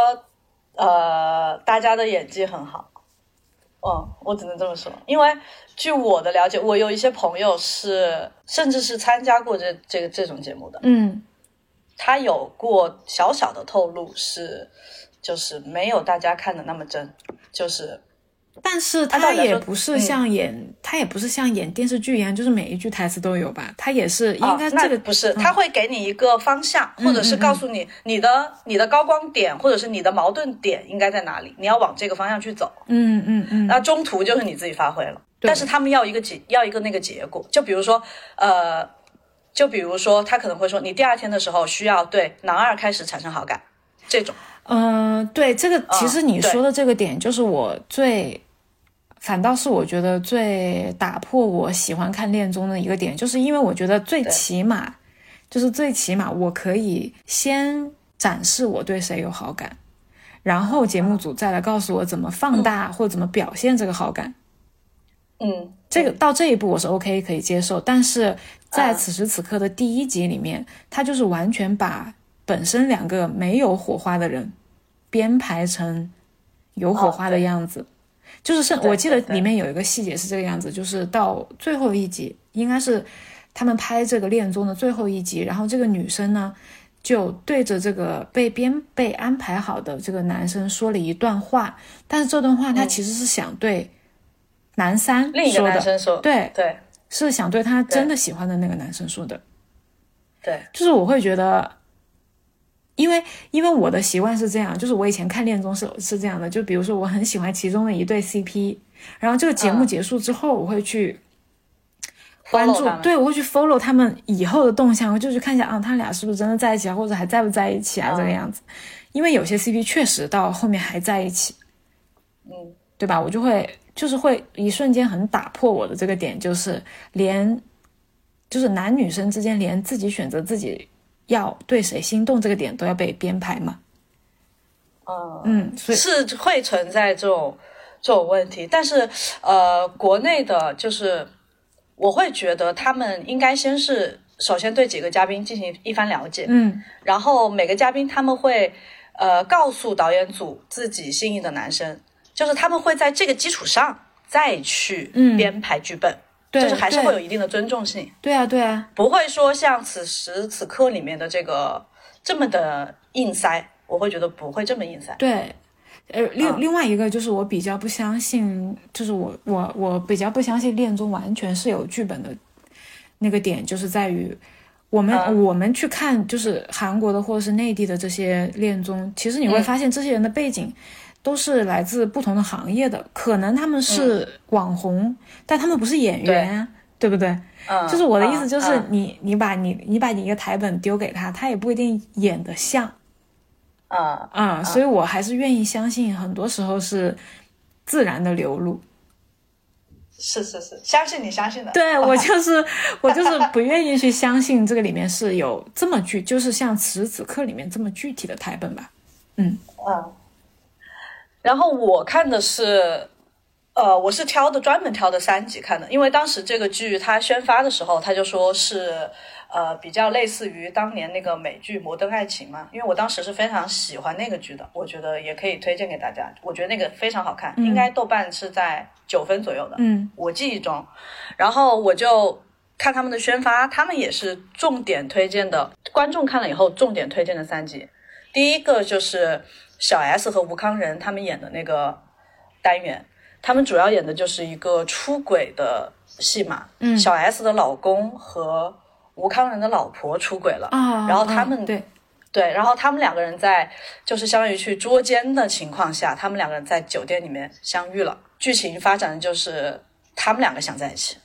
呃，大家的演技很好。嗯，我只能这么说，因为据我的了解，我有一些朋友是，甚至是参加过这这个这种节目的。嗯。他有过小小的透露，是就是没有大家看的那么真，就是，但是他也不是像演，他也不是像演电视剧一样，就是每一句台词都有吧？他也是应该这个不是，他会给你一个方向，或者是告诉你你的你的高光点，或者是你的矛盾点应该在哪里，你要往这个方向去走。嗯嗯嗯，那中途就是你自己发挥了，但是他们要一个结要一个那个结果，就比如说呃。就比如说，他可能会说，你第二天的时候需要对男二开始产生好感，这种。嗯，对，这个其实你说的这个点，就是我最，反倒是我觉得最打破我喜欢看恋综的一个点，就是因为我觉得最起码，就是最起码我可以先展示我对谁有好感，然后节目组再来告诉我怎么放大或怎么表现这个好感。嗯，这个到这一步我是 OK 可以接受，但是在此时此刻的第一集里面，他就是完全把本身两个没有火花的人编排成有火花的样子，就是是我记得里面有一个细节是这个样子，就是到最后一集，应该是他们拍这个恋综的最后一集，然后这个女生呢就对着这个被编被安排好的这个男生说了一段话，但是这段话她其实是想对。男三另一个男生说，对对，是想对他真的喜欢的那个男生说的，对，就是我会觉得，因为因为我的习惯是这样，就是我以前看恋综是是这样的，就比如说我很喜欢其中的一对 CP，然后这个节目结束之后，我会去关注，对我会去 follow 他们以后的动向，我就去看一下啊，他俩是不是真的在一起啊，或者还在不在一起啊，这个样子，因为有些 CP 确实到后面还在一起，嗯，对吧？我就会。就是会一瞬间很打破我的这个点，就是连，就是男女生之间连自己选择自己要对谁心动这个点都要被编排嘛。嗯嗯，是会存在这种这种问题，但是呃，国内的就是我会觉得他们应该先是首先对几个嘉宾进行一番了解，嗯，然后每个嘉宾他们会呃告诉导演组自己心仪的男生。就是他们会在这个基础上再去编排剧本，就是还是会有一定的尊重性。对啊，对啊，不会说像此时此刻里面的这个这么的硬塞，我会觉得不会这么硬塞。对，呃，另另外一个就是我比较不相信，就是我我我比较不相信恋综完全是有剧本的那个点，就是在于我们我们去看就是韩国的或者是内地的这些恋综，其实你会发现这些人的背景。都是来自不同的行业的，可能他们是网红，但他们不是演员，对不对？嗯，就是我的意思，就是你你把你你把你一个台本丢给他，他也不一定演得像，啊啊，所以我还是愿意相信，很多时候是自然的流露。是是是，相信你相信的。对 我就是我就是不愿意去相信这个里面是有这么具，就是像此时此刻里面这么具体的台本吧。嗯嗯。然后我看的是，呃，我是挑的专门挑的三集看的，因为当时这个剧它宣发的时候，他就说是，呃，比较类似于当年那个美剧《摩登爱情》嘛。因为我当时是非常喜欢那个剧的，我觉得也可以推荐给大家。我觉得那个非常好看，应该豆瓣是在九分左右的，嗯，我记忆中。然后我就看他们的宣发，他们也是重点推荐的，观众看了以后重点推荐的三集。第一个就是。小 S 和吴康仁他们演的那个单元，他们主要演的就是一个出轨的戏码。嗯，小 S 的老公和吴康仁的老婆出轨了啊，然后他们对对，然后他们两个人在就是相当于去捉奸的情况下，他们两个人在酒店里面相遇了。剧情发展的就是他们两个想在一起。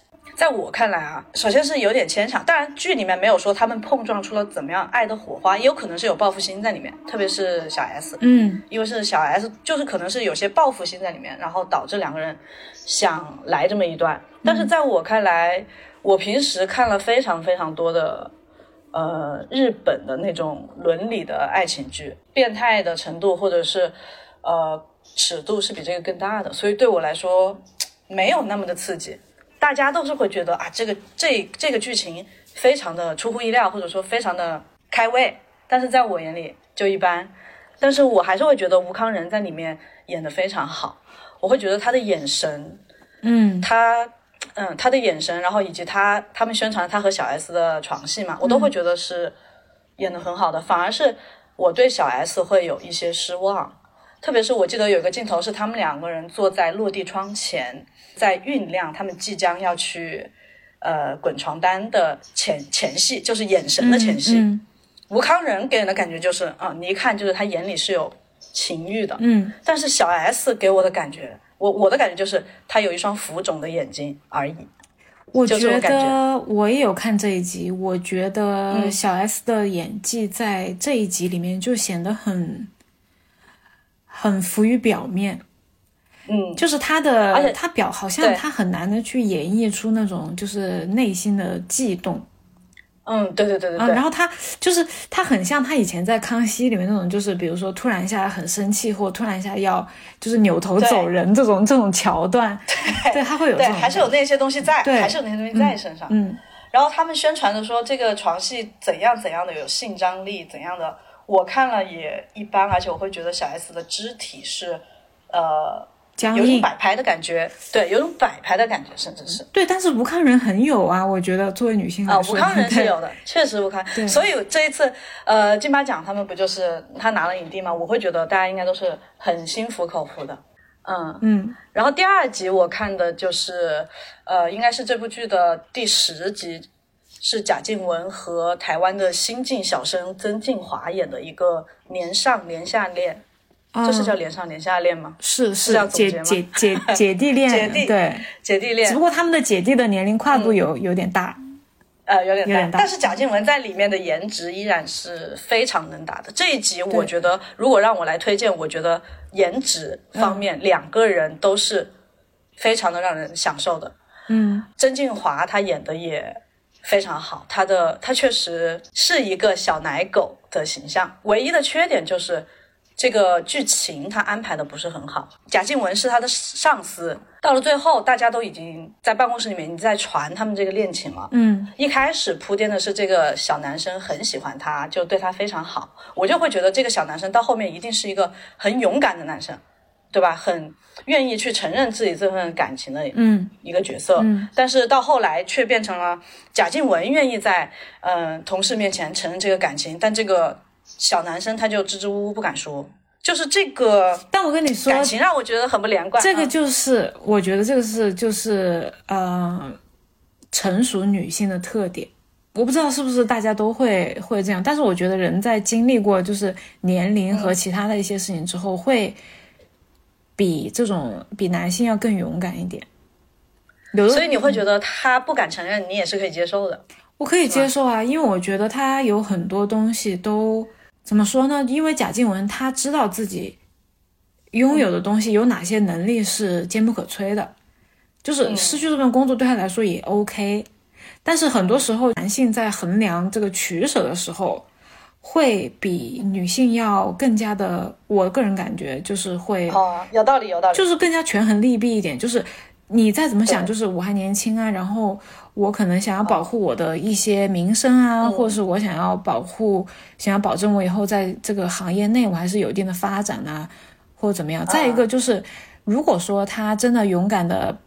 在我看来啊，首先是有点牵强。当然，剧里面没有说他们碰撞出了怎么样爱的火花，也有可能是有报复心在里面，特别是小 S，嗯，因为是小 S，就是可能是有些报复心在里面，然后导致两个人想来这么一段。但是在我看来，我平时看了非常非常多的。呃，日本的那种伦理的爱情剧，变态的程度或者是呃尺度是比这个更大的，所以对我来说没有那么的刺激。大家都是会觉得啊，这个这这个剧情非常的出乎意料，或者说非常的开胃，但是在我眼里就一般。但是我还是会觉得吴康仁在里面演的非常好，我会觉得他的眼神，嗯，他。嗯，他的眼神，然后以及他他们宣传他和小 S 的床戏嘛，我都会觉得是演的很好的。反而是我对小 S 会有一些失望，特别是我记得有一个镜头是他们两个人坐在落地窗前，在酝酿他们即将要去呃滚床单的前前戏，就是眼神的前戏。吴康仁给人的感觉就是啊，你一看就是他眼里是有情欲的。嗯，但是小 S 给我的感觉。我我的感觉就是他有一双浮肿的眼睛而已。我觉得我也有看这一集，我觉得小 S 的演技在这一集里面就显得很很浮于表面。嗯，就是他的，而且他表好像他很难的去演绎出那种就是内心的悸动。嗯，对对对对对，然后他就是他很像他以前在康熙里面那种，就是比如说突然一下很生气，或突然一下要就是扭头走人这种这种桥段，对他会有对，还是有那些东西在，对，还是有那些东西在身上。嗯，然后他们宣传的说这个床戏怎样怎样的有性张力，怎样的，我看了也一般，而且我会觉得小 S 的肢体是呃。有种摆拍的感觉，对，有种摆拍的感觉，甚至是对。但是吴康仁很有啊，我觉得作为女性啊，吴康仁是有的，确实吴康。所以这一次，呃，金马奖他们不就是他拿了影帝吗？我会觉得大家应该都是很心服口服的。嗯嗯。然后第二集我看的就是，呃，应该是这部剧的第十集，是贾静雯和台湾的新晋小生曾静华演的一个年上年下恋。这是叫连上连下恋吗？是是姐姐姐姐弟恋，姐弟对姐弟恋。只不过他们的姐弟的年龄跨度有有点大，呃，有点大。但是贾静雯在里面的颜值依然是非常能打的。这一集我觉得，如果让我来推荐，我觉得颜值方面两个人都是非常的让人享受的。嗯，曾静华她演的也非常好，他的他确实是一个小奶狗的形象，唯一的缺点就是。这个剧情他安排的不是很好，贾静雯是他的上司，到了最后大家都已经在办公室里面，你在传他们这个恋情了。嗯，一开始铺垫的是这个小男生很喜欢她，就对她非常好，我就会觉得这个小男生到后面一定是一个很勇敢的男生，对吧？很愿意去承认自己这份感情的嗯一个角色。嗯，但是到后来却变成了贾静雯愿意在嗯同事面前承认这个感情，但这个。小男生他就支支吾吾不敢说，就是这个。但我跟你说，感情让我觉得很不连贯。这个就是我觉得这个是就是呃成熟女性的特点。我不知道是不是大家都会会这样，但是我觉得人在经历过就是年龄和其他的一些事情之后，会比这种比男性要更勇敢一点。所以你会觉得他不敢承认，你也是可以接受的。我可以接受啊，因为我觉得他有很多东西都怎么说呢？因为贾静雯她知道自己拥有的东西有哪些能力是坚不可摧的，就是失去这份工作对她来说也 OK。但是很多时候，男性在衡量这个取舍的时候，会比女性要更加的，我个人感觉就是会哦，有道理，有道理，就是更加权衡利弊一点。就是你再怎么想，就是我还年轻啊，然后。我可能想要保护我的一些名声啊，或者是我想要保护，想要保证我以后在这个行业内我还是有一定的发展啊，或者怎么样。再一个就是，如果说他真的勇敢的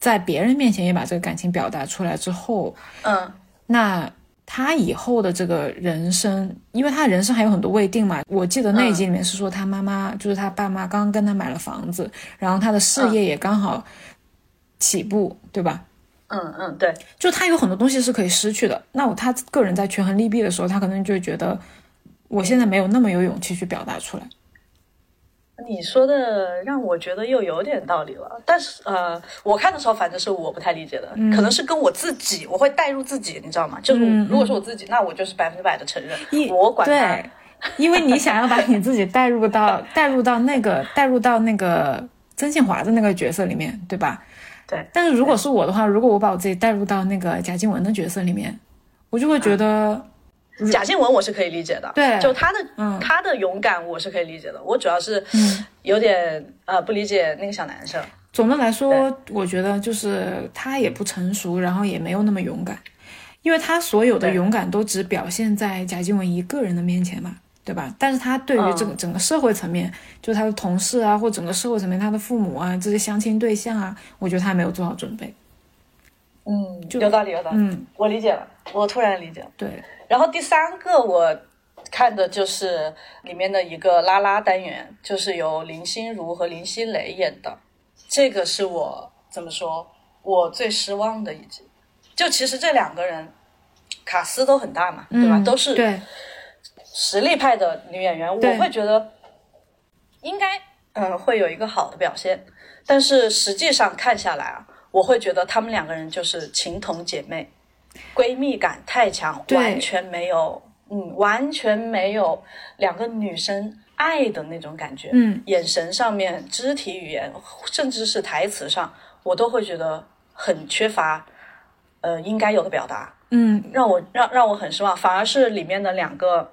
在别人面前也把这个感情表达出来之后，嗯，那他以后的这个人生，因为他人生还有很多未定嘛。我记得那一集里面是说他妈妈就是他爸妈刚跟他买了房子，然后他的事业也刚好起步，对吧？嗯嗯，对，就他有很多东西是可以失去的。那我他个人在权衡利弊的时候，他可能就觉得我现在没有那么有勇气去表达出来。你说的让我觉得又有点道理了，但是呃，我看的时候反正是我不太理解的，可能是跟我自己，我会带入自己，你知道吗？就是如果是我自己，那我就是百分之百的承认，我管他。对，因为你想要把你自己带入到带入到那个带入到那个曾庆华的那个角色里面，对吧？对。但是如果是我的话，如果我把我自己带入到那个贾静雯的角色里面，我就会觉得。贾静雯我是可以理解的，对，就她的嗯她的勇敢我是可以理解的，我主要是有点呃不理解那个小男生。总的来说，我觉得就是他也不成熟，然后也没有那么勇敢，因为他所有的勇敢都只表现在贾静雯一个人的面前嘛，对吧？但是他对于整个整个社会层面，就他的同事啊，或整个社会层面，他的父母啊，这些相亲对象啊，我觉得他没有做好准备。嗯，有道理，有道理。嗯，我理解了，我突然理解了。对。然后第三个我看的就是里面的一个拉拉单元，就是由林心如和林心蕾演的。这个是我怎么说，我最失望的一集。就其实这两个人卡斯都很大嘛，对吧？都是实力派的女演员，我会觉得应该嗯会有一个好的表现。但是实际上看下来啊，我会觉得她们两个人就是情同姐妹。闺蜜感太强，完全没有，嗯，完全没有两个女生爱的那种感觉。嗯，眼神上面、肢体语言，甚至是台词上，我都会觉得很缺乏，呃，应该有的表达。嗯，让我让让我很失望。反而是里面的两个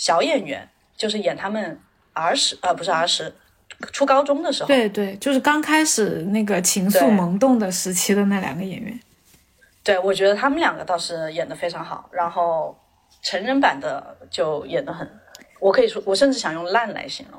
小演员，就是演他们儿时，呃，不是儿时，初高中的时候。对对，就是刚开始那个情愫萌动的时期的那两个演员。对，我觉得他们两个倒是演的非常好，然后成人版的就演的很，我可以说，我甚至想用烂来形容，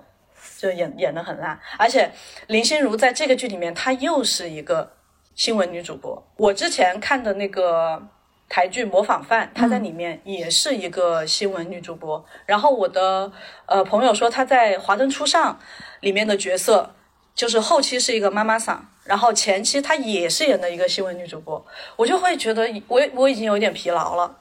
就演演的很烂。而且林心如在这个剧里面，她又是一个新闻女主播。我之前看的那个台剧《模仿犯》，她在里面也是一个新闻女主播。然后我的呃朋友说，她在《华灯初上》里面的角色。就是后期是一个妈妈桑，然后前期她也是演的一个新闻女主播，我就会觉得我我已经有点疲劳了，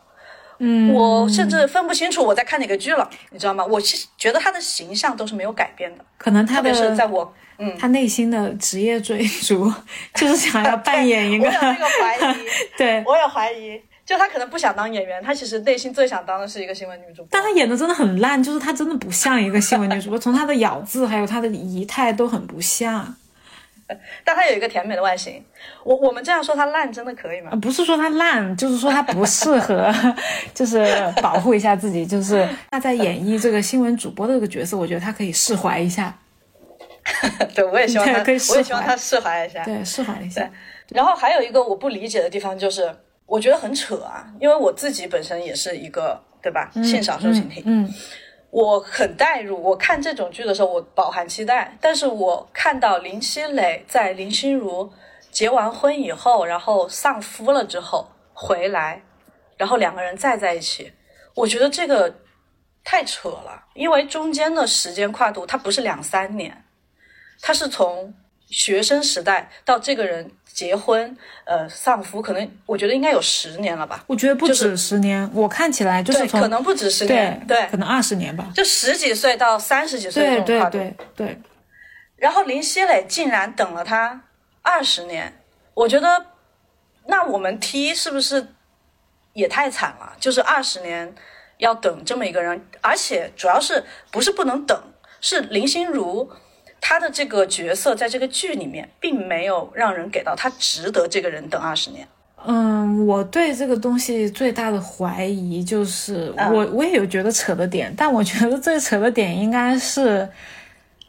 嗯，我甚至分不清楚我在看哪个剧了，你知道吗？我其实觉得她的形象都是没有改变的，可能特别是在我，嗯，她内心的职业追逐 就是想要扮演一个，我有这个怀疑，对我有怀疑。就他可能不想当演员，他其实内心最想当的是一个新闻女主播。但他演的真的很烂，就是他真的不像一个新闻女主播，从他的咬字还有他的仪态都很不像。但他有一个甜美的外形，我我们这样说他烂真的可以吗？不是说他烂，就是说他不适合，就是保护一下自己。就是他在演绎这个新闻主播的这个角色，我觉得他可以释怀一下。对，我也希望他，可以我也希望他释怀一下。对，释怀一下。然后还有一个我不理解的地方就是。我觉得很扯啊，因为我自己本身也是一个，对吧？性少数群体，嗯，我很代入。我看这种剧的时候，我饱含期待。但是我看到林熙蕾在林心如结完婚以后，然后丧夫了之后回来，然后两个人再在一起，我觉得这个太扯了，因为中间的时间跨度它不是两三年，它是从学生时代到这个人。结婚，呃，丧夫，可能我觉得应该有十年了吧。我觉得不止十年，我看起来就是可能不止十年，对，可能二十年吧。就十几岁到三十几岁这种跨度。对对对。然后林熙蕾竟然等了他二十年，我觉得那我们 T 是不是也太惨了？就是二十年要等这么一个人，而且主要是不是不能等，是林心如。他的这个角色在这个剧里面，并没有让人给到他值得这个人等二十年。嗯，我对这个东西最大的怀疑就是，我我也有觉得扯的点，但我觉得最扯的点应该是，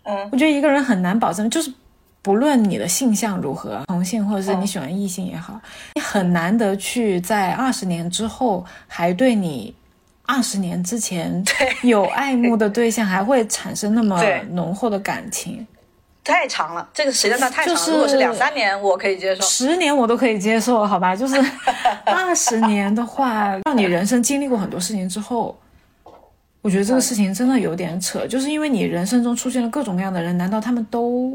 嗯，我觉得一个人很难保证，就是不论你的性向如何，同性或者是你喜欢异性也好，你很难得去在二十年之后还对你。二十年之前 有爱慕的对象，还会产生那么浓厚的感情？太长了，这个时间段太长了。如果是两三年，我可以接受；十年我都可以接受，好吧？就是 二十年的话，让你人生经历过很多事情之后，我觉得这个事情真的有点扯。就是因为你人生中出现了各种各样的人，难道他们都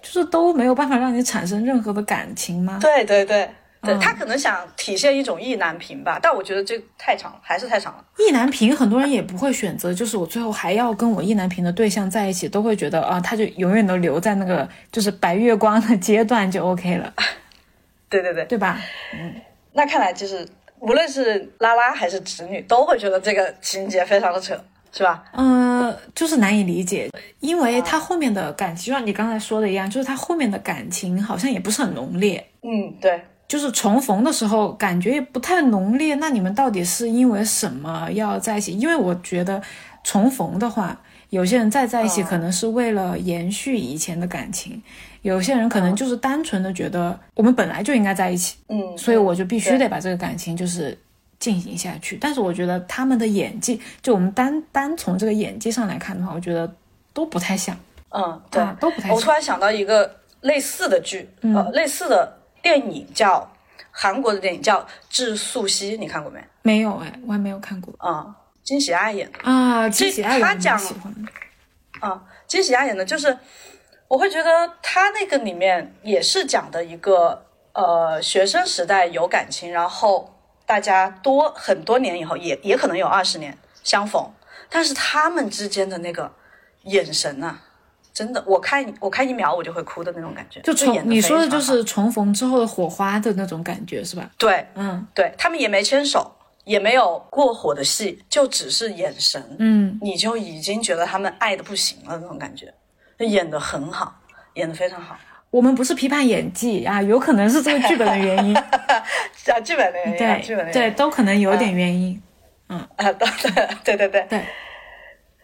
就是都没有办法让你产生任何的感情吗？对对对对他可能想体现一种意难平吧，但我觉得这太长了，还是太长了。意难平，很多人也不会选择，就是我最后还要跟我意难平的对象在一起，都会觉得啊，他就永远都留在那个就是白月光的阶段就 OK 了。对对对，对吧？嗯，那看来就是无论是拉拉还是侄女，都会觉得这个情节非常的扯，是吧？嗯，就是难以理解，因为他后面的感情，就像你刚才说的一样，就是他后面的感情好像也不是很浓烈。嗯，对。就是重逢的时候感觉也不太浓烈，那你们到底是因为什么要在一起？因为我觉得重逢的话，有些人再在一起可能是为了延续以前的感情，有些人可能就是单纯的觉得我们本来就应该在一起，嗯，所以我就必须得把这个感情就是进行下去。但是我觉得他们的演技，就我们单单从这个演技上来看的话，我觉得都不太像，嗯，对，都不太像。我突然想到一个类似的剧，呃，类似的。电影叫韩国的电影叫《致素汐》，你看过没？没有哎，我还没有看过。啊，金喜爱演的啊，金喜爱他讲啊，金喜爱演的就是，我会觉得他那个里面也是讲的一个呃学生时代有感情，然后大家多很多年以后也也可能有二十年相逢，但是他们之间的那个眼神啊。真的，我看我看一秒我就会哭的那种感觉，就重你说的就是重逢之后的火花的那种感觉是吧？对，嗯，对他们也没牵手，也没有过火的戏，就只是眼神，嗯，你就已经觉得他们爱的不行了那种感觉，演的很好，演的非常好。我们不是批判演技啊，有可能是这个剧本的原因，啊，剧本的原因，对，剧本的对，都可能有点原因，嗯啊，对对对对对。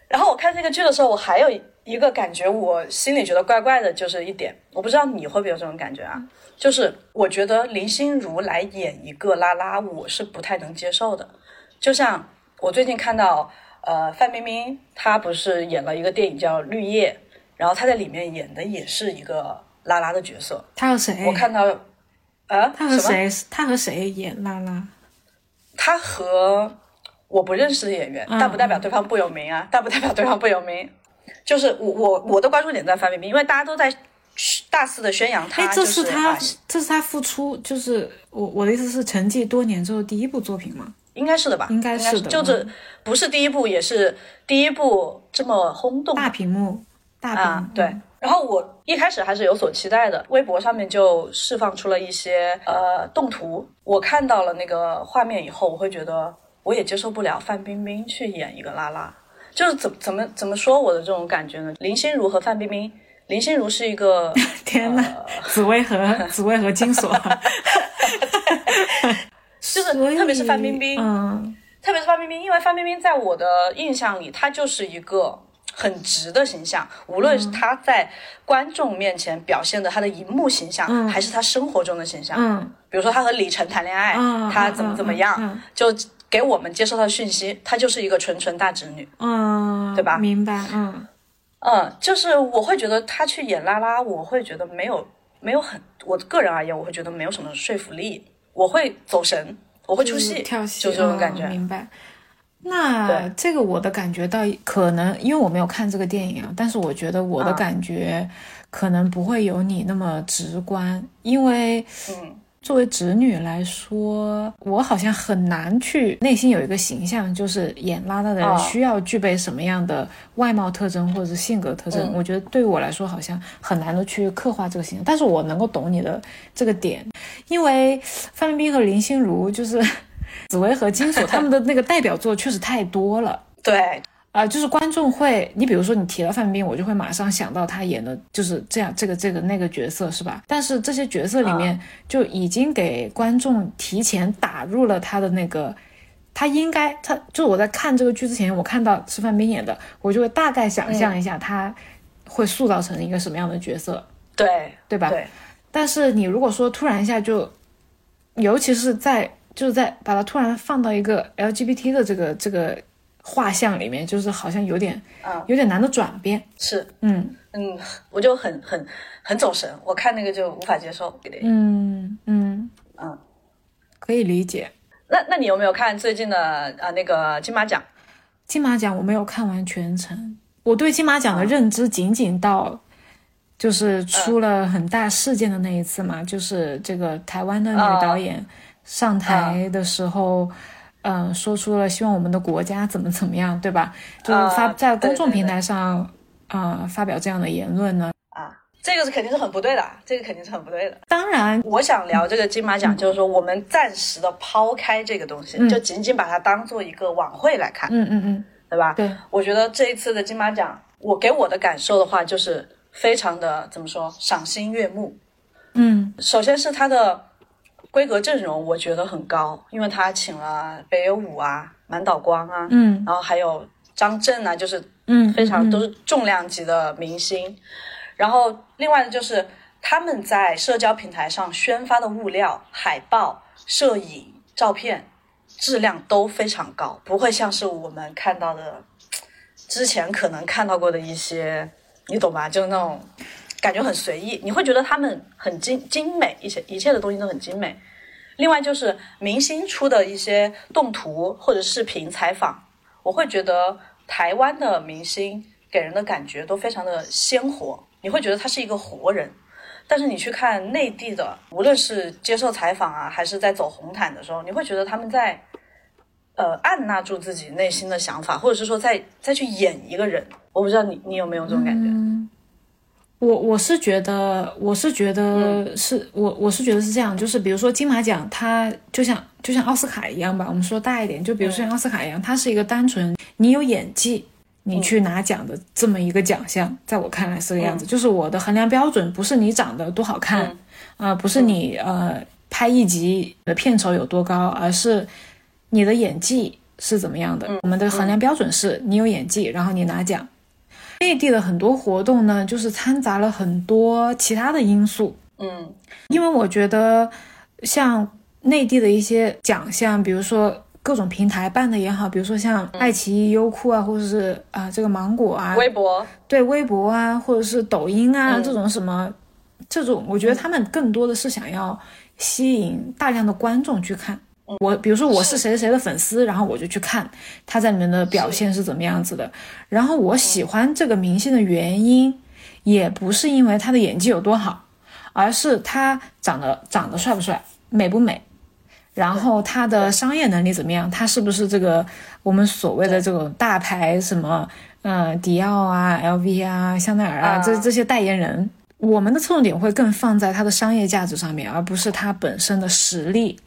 然后我看这个剧的时候，我还有。一个感觉，我心里觉得怪怪的，就是一点，我不知道你会不会有这种感觉啊？就是我觉得林心如来演一个拉拉，我是不太能接受的。就像我最近看到，呃，范冰冰她不是演了一个电影叫《绿叶》，然后她在里面演的也是一个拉拉的角色。她和谁？我看到，啊，她和谁？她和谁演拉拉？她和我不认识的演员，但不代表对方不有名啊，但不代表对方不有名。就是我我我的关注点在范冰冰，因为大家都在大肆的宣扬她。这是她，这是她复出，就是我我的意思是，沉寂多年之后第一部作品吗？应该是的吧，应该是的，就是不是第一部，也是第一部这么轰动。大屏幕，大屏幕，对。然后我一开始还是有所期待的，微博上面就释放出了一些呃动图，我看到了那个画面以后，我会觉得我也接受不了范冰冰去演一个拉拉。就是怎怎么怎么说我的这种感觉呢？林心如和范冰冰，林心如是一个 天呐，紫薇和 紫薇和金锁，就是特别是范冰冰，嗯，特别是范冰冰，因为范冰冰在我的印象里，她就是一个很直的形象，无论是她在观众面前表现的她的荧幕形象，还是她生活中的形象，嗯，比如说她和李晨谈恋爱，她怎么怎么样，就。给我们接收到的讯息，她就是一个纯纯大直女，嗯，对吧？明白，嗯嗯，就是我会觉得她去演拉拉，我会觉得没有没有很，我个人而言，我会觉得没有什么说服力，我会走神，我会出戏，跳戏，就这种感觉。明白。那这个我的感觉到可能，因为我没有看这个电影啊，但是我觉得我的感觉可能不会有你那么直观，因为嗯。作为侄女来说，我好像很难去内心有一个形象，就是演拉拉的人需要具备什么样的外貌特征或者是性格特征。我觉得对于我来说，好像很难的去刻画这个形象。但是我能够懂你的这个点，因为范冰冰和林心如就是 紫薇和金锁他们的那个代表作确实太多了。对。啊，就是观众会，你比如说你提了范冰冰，我就会马上想到她演的就是这样这个这个那个角色，是吧？但是这些角色里面就已经给观众提前打入了他的那个，他应该，他就是我在看这个剧之前，我看到是范冰冰演的，我就会大概想象一下他会塑造成一个什么样的角色，对对吧？对。但是你如果说突然一下就，尤其是在就是在把它突然放到一个 LGBT 的这个这个。画像里面就是好像有点，嗯，有点难的转变，是，嗯。嗯，我就很很很走神，我看那个就无法接受，嗯嗯。嗯，可以理解。那那你有没有看最近的啊那个金马奖？金马奖我没有看完全程，我对金马奖的认知仅仅到就是出了很大事件的那一次嘛，就是这个台湾的女导演上台的时候，嗯，说出了希望我们的国家怎么怎么样，对吧？就是发在公众平台上啊发表这样的言论呢。啊，这个是肯定是很不对的，这个肯定是很不对的。当然，我想聊这个金马奖，就是说我们暂时的抛开这个东西，就仅仅把它当做一个晚会来看。嗯嗯嗯，对吧？对，我觉得这一次的金马奖，我给我的感受的话，就是。非常的怎么说，赏心悦目。嗯，首先是它的规格阵容，我觉得很高，因为他请了北野武啊、满岛光啊，嗯，然后还有张震啊，就是嗯，非常都是重量级的明星。然后另外的就是他们在社交平台上宣发的物料、海报、摄影、照片质量都非常高，不会像是我们看到的之前可能看到过的一些。你懂吧？就是那种感觉很随意，你会觉得他们很精精美，一些一切的东西都很精美。另外就是明星出的一些动图或者视频采访，我会觉得台湾的明星给人的感觉都非常的鲜活，你会觉得他是一个活人。但是你去看内地的，无论是接受采访啊，还是在走红毯的时候，你会觉得他们在。呃，按捺住自己内心的想法，或者是说再再去演一个人，我不知道你你有没有这种感觉？我我是觉得，我是觉得是我我是觉得是这样，就是比如说金马奖，它就像就像奥斯卡一样吧，我们说大一点，就比如说像奥斯卡一样，它是一个单纯你有演技，你去拿奖的这么一个奖项，在我看来是个样子，就是我的衡量标准不是你长得多好看，啊，不是你呃拍一集的片酬有多高，而是。你的演技是怎么样的？我们的衡量标准是你有演技，然后你拿奖。内地的很多活动呢，就是掺杂了很多其他的因素。嗯，因为我觉得像内地的一些奖项，比如说各种平台办的也好，比如说像爱奇艺、优酷啊，或者是啊这个芒果啊、微博，对微博啊，或者是抖音啊这种什么，这种我觉得他们更多的是想要吸引大量的观众去看。我比如说我是谁谁的粉丝，然后我就去看他在里面的表现是怎么样子的。然后我喜欢这个明星的原因，也不是因为他的演技有多好，而是他长得长得帅不帅，美不美，然后他的商业能力怎么样，他是不是这个我们所谓的这种大牌什么，嗯，迪奥啊、LV 啊、香奈儿啊这这些代言人，我们的侧重点会更放在他的商业价值上面，而不是他本身的实力。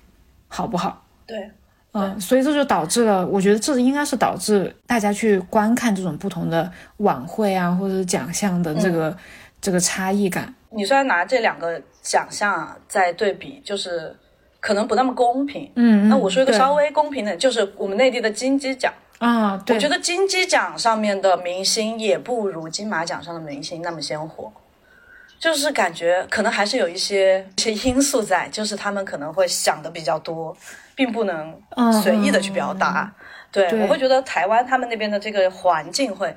好不好？对，嗯，所以这就导致了，我觉得这应该是导致大家去观看这种不同的晚会啊，或者是奖项的这个这个差异感。你虽然拿这两个奖项啊在对比，就是可能不那么公平。嗯，那我说一个稍微公平的，就是我们内地的金鸡奖啊，我觉得金鸡奖上面的明星也不如金马奖上的明星那么鲜活。就是感觉可能还是有一些一些因素在，就是他们可能会想的比较多，并不能随意的去表达。对我会觉得台湾他们那边的这个环境会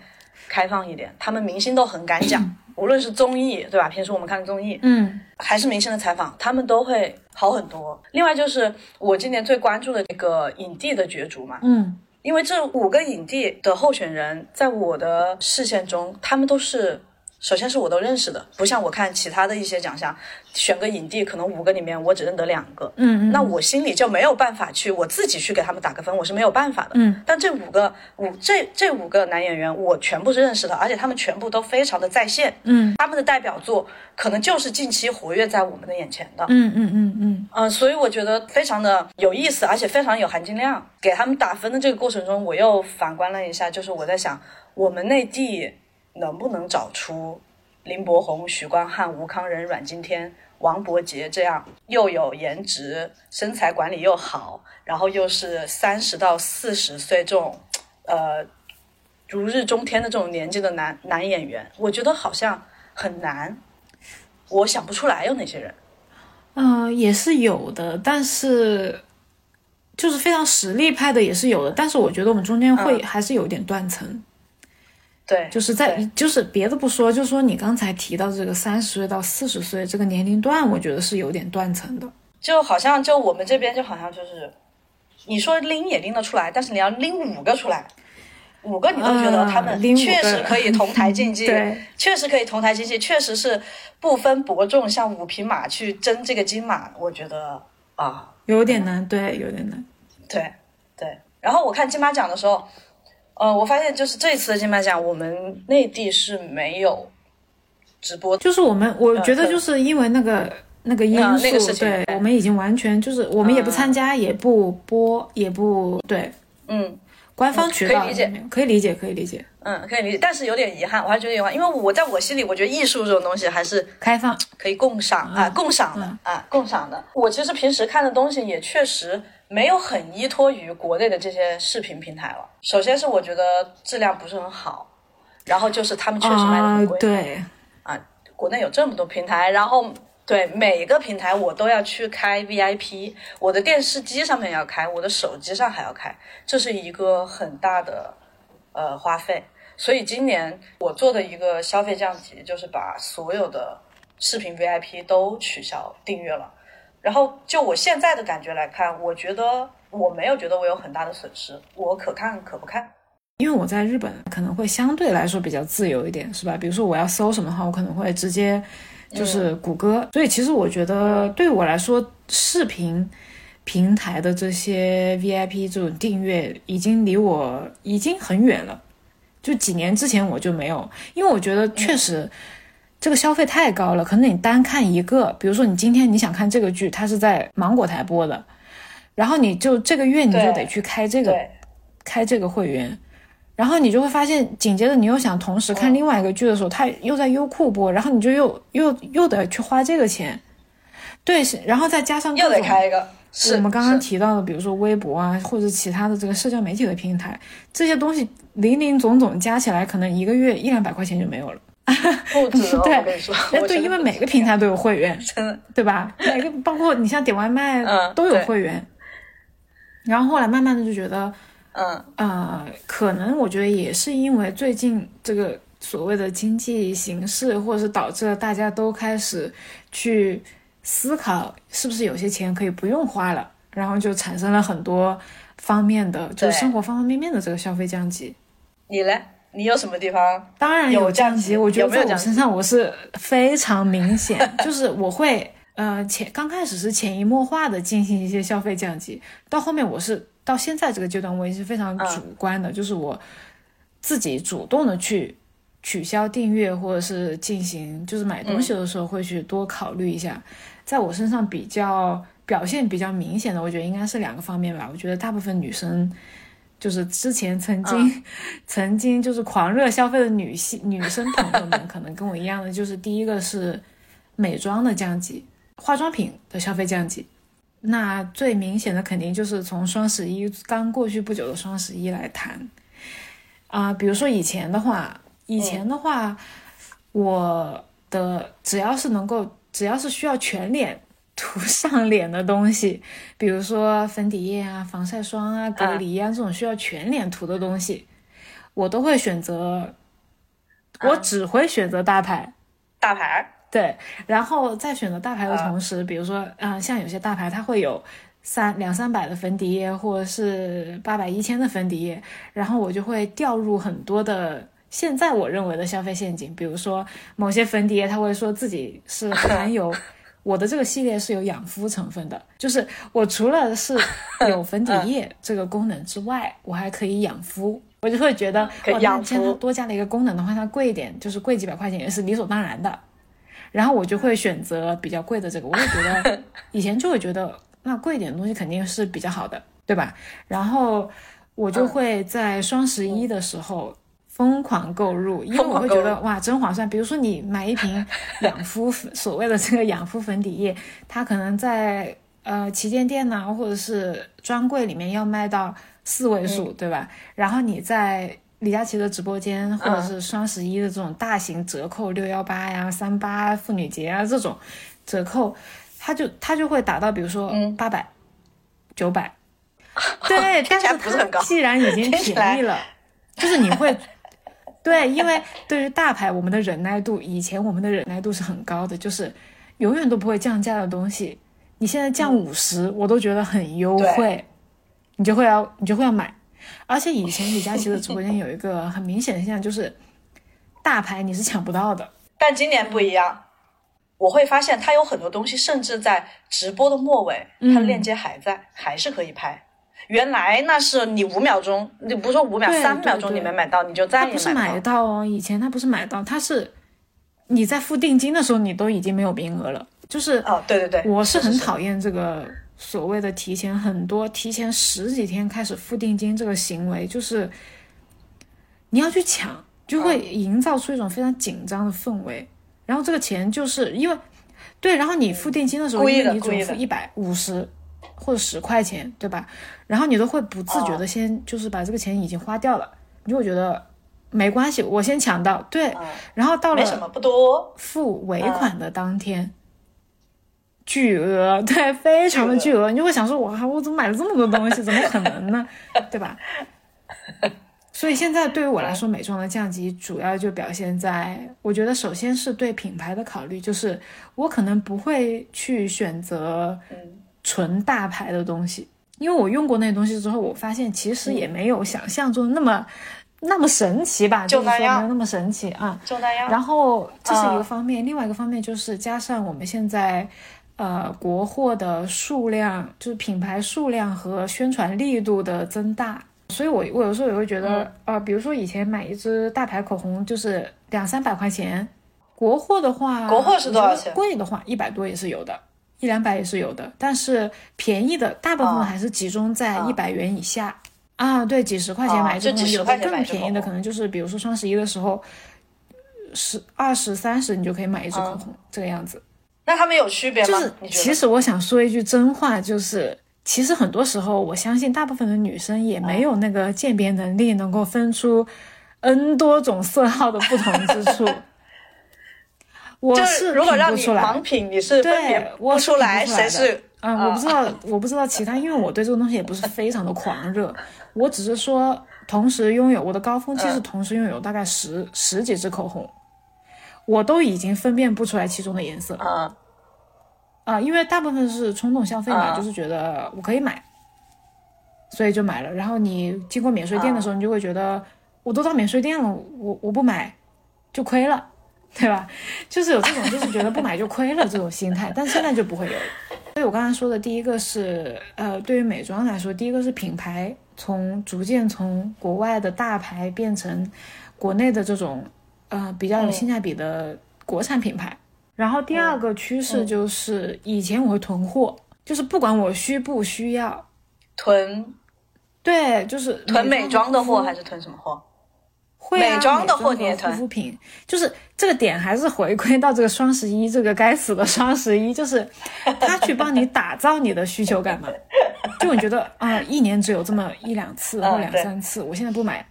开放一点，他们明星都很敢讲，无论是综艺对吧？平时我们看的综艺，嗯，还是明星的采访，他们都会好很多。另外就是我今年最关注的这个影帝的角逐嘛，嗯，因为这五个影帝的候选人在我的视线中，他们都是。首先是我都认识的，不像我看其他的一些奖项，选个影帝，可能五个里面我只认得两个，嗯嗯，那我心里就没有办法去我自己去给他们打个分，我是没有办法的，嗯。但这五个五这这五个男演员我全部是认识的，而且他们全部都非常的在线，嗯，他们的代表作可能就是近期活跃在我们的眼前的，嗯嗯嗯嗯。嗯，所以我觉得非常的有意思，而且非常有含金量。给他们打分的这个过程中，我又反观了一下，就是我在想，我们内地能不能找出。林柏宏、许光汉、吴康仁、阮经天、王伯杰这样又有颜值、身材管理又好，然后又是三十到四十岁这种，呃，如日中天的这种年纪的男男演员，我觉得好像很难，我想不出来有哪些人。嗯，也是有的，但是就是非常实力派的也是有的，但是我觉得我们中间会还是有点断层。对，就是在就是别的不说，就说你刚才提到这个三十岁到四十岁这个年龄段，我觉得是有点断层的。就好像就我们这边就好像就是，你说拎也拎得出来，但是你要拎五个出来，五个你都觉得他们确实 可以同台竞技，确实可以同台竞技，确实是不分伯仲，像五匹马去争这个金马，我觉得啊，有点难，对，有点难，对对。然后我看金马奖的时候，呃，我发现就是这次的金马奖，我们内地是没有直播，就是我们我觉得就是因为那个那个因素，对，我们已经完全就是我们也不参加，也不播，也不对，嗯。官方渠道可以理解，可以理解，可以理解。嗯，可以理解，但是有点遗憾，我还觉得遗憾，因为我在我心里，我觉得艺术这种东西还是开放，可以共赏啊，共赏的啊，共赏的。我其实平时看的东西也确实没有很依托于国内的这些视频平台了。首先是我觉得质量不是很好，然后就是他们确实卖的很贵。对啊，国内有这么多平台，然后。对每个平台我都要去开 VIP，我的电视机上面要开，我的手机上还要开，这是一个很大的呃花费。所以今年我做的一个消费降级，就是把所有的视频 VIP 都取消订阅了。然后就我现在的感觉来看，我觉得我没有觉得我有很大的损失，我可看可不看。因为我在日本可能会相对来说比较自由一点，是吧？比如说我要搜什么的话，我可能会直接。就是谷歌，所以其实我觉得对我来说，视频平台的这些 VIP 这种订阅已经离我已经很远了。就几年之前我就没有，因为我觉得确实这个消费太高了。可能你单看一个，比如说你今天你想看这个剧，它是在芒果台播的，然后你就这个月你就得去开这个开这个会员。然后你就会发现，紧接着你又想同时看另外一个剧的时候，它又在优酷播，然后你就又又又得去花这个钱，对，然后再加上又得开一个，是我们刚刚提到的，比如说微博啊，或者其他的这个社交媒体的平台，这些东西零零总总加起来，可能一个月一两百块钱就没有了，不止。对，我跟你说，对，因为每个平台都有会员，真的，对吧？每个包括你像点外卖，都有会员。然后后来慢慢的就觉得。嗯呃，可能我觉得也是因为最近这个所谓的经济形势，或者是导致了大家都开始去思考，是不是有些钱可以不用花了，然后就产生了很多方面的，就是生活方方面面的这个消费降级。你呢？你有什么地方？当然有降级，我觉得在我身上我是非常明显，就是我会呃潜刚开始是潜移默化的进行一些消费降级，到后面我是。到现在这个阶段，我也是非常主观的，就是我自己主动的去取消订阅，或者是进行就是买东西的时候会去多考虑一下。在我身上比较表现比较明显的，我觉得应该是两个方面吧。我觉得大部分女生就是之前曾经 曾经就是狂热消费的女性女生朋友们，可能跟我一样的，就是第一个是美妆的降级，化妆品的消费降级。那最明显的肯定就是从双十一刚过去不久的双十一来谈，啊，比如说以前的话，以前的话，我的只要是能够，只要是需要全脸涂 上脸的东西，比如说粉底液啊、防晒霜啊、隔离啊这种需要全脸涂的东西，我都会选择，我只会选择大牌，大牌。对，然后在选择大牌的同时，比如说，嗯，像有些大牌它会有三两三百的粉底液，或者是八百一千的粉底液，然后我就会掉入很多的现在我认为的消费陷阱。比如说某些粉底液，它会说自己是含有我的这个系列是有养肤成分的，就是我除了是有 粉底液这个功能之外，我还可以养肤，我就会觉得，哦，那既然它多加了一个功能的话，它贵一点，就是贵几百块钱也是理所当然的。然后我就会选择比较贵的这个，我会觉得 以前就会觉得那贵一点的东西肯定是比较好的，对吧？然后我就会在双十一的时候疯狂购入，因为我会觉得哇真划算。比如说你买一瓶 养肤所谓的这个养肤粉底液，它可能在呃旗舰店呢或者是专柜里面要卖到四位数，对吧？然后你在李佳琦的直播间，或者是双十一的这种大型折扣，六幺八呀、三八妇女节啊这种折扣，它就它就会打到，比如说八百、九百，对，但是它既然已经 便宜了，就是你会，对，因为对于大牌，我们的忍耐度，以前我们的忍耐度是很高的，就是永远都不会降价的东西，你现在降五十，我都觉得很优惠，你就会要，你就会要买。而且以前李佳琦的直播 间有一个很明显的现象，就是大牌你是抢不到的。但今年不一样，我会发现它有很多东西，甚至在直播的末尾，它链接还在，还是可以拍。原来那是你五秒钟，你不说五秒，三秒钟你没买到，你就再也不是买到哦。以前他不是买到，他是你在付定金的时候，你都已经没有名额了。就是哦，对对对，我是很讨厌这个所谓的提前很多、提前十几天开始付定金这个行为，就是你要去抢，就会营造出一种非常紧张的氛围。然后这个钱就是因为对，然后你付定金的时候，因为你只付一百五十。或者十块钱，对吧？然后你都会不自觉的先就是把这个钱已经花掉了，你就会觉得没关系，我先抢到。对，然后到了没什么不多付尾款的当天，巨额，对，非常的巨额，你就会想说，哇，我怎么买了这么多东西？怎么可能呢？对吧？所以现在对于我来说，美妆的降级主要就表现在，我觉得首先是对品牌的考虑，就是我可能不会去选择。纯大牌的东西，因为我用过那东西之后，我发现其实也没有想象中那么那么神奇吧，就那样没有那么神奇啊。就那样。然后这是一个方面，另外一个方面就是加上我们现在呃国货的数量，就是品牌数量和宣传力度的增大，所以我我有时候也会觉得，呃，比如说以前买一支大牌口红就是两三百块钱，国货的话，国货是多少钱？贵的话一百多也是有的。一两百也是有的，但是便宜的大部分还是集中在一百元以下啊。对，几十块钱买这种，有的更便宜的可能就是，比如说双十一的时候，十二十三十你就可以买一支口红，这个样子。那他们有区别吗？就是其实我想说一句真话，就是其实很多时候我相信大部分的女生也没有那个鉴别能力，能够分出 N 多种色号的不同之处。我是如果让你盲品，你是分别不出来谁是啊？我不知道，我不知道其他，因为我对这个东西也不是非常的狂热。我只是说，同时拥有我的高峰期是同时拥有大概十十几支口红，我都已经分辨不出来其中的颜色啊啊！因为大部分是冲动消费嘛，就是觉得我可以买，所以就买了。然后你经过免税店的时候，你就会觉得我都到免税店了，我我不买就亏了。对吧？就是有这种，就是觉得不买就亏了这种心态，但现在就不会有。所以我刚才说的第一个是，呃，对于美妆来说，第一个是品牌从逐渐从国外的大牌变成国内的这种，呃，比较有性价比的国产品牌。然后第二个趋势就是，以前我会囤货，就是不管我需不需要囤，对，就是囤美妆的货还是囤什么货？美妆的货你也囤，护肤品就是这个点还是回归到这个双十一，这个该死的 双十一，就是他去帮你打造你的需求感嘛。就你觉得啊，一年只有这么一两次或两三次，我现在不买，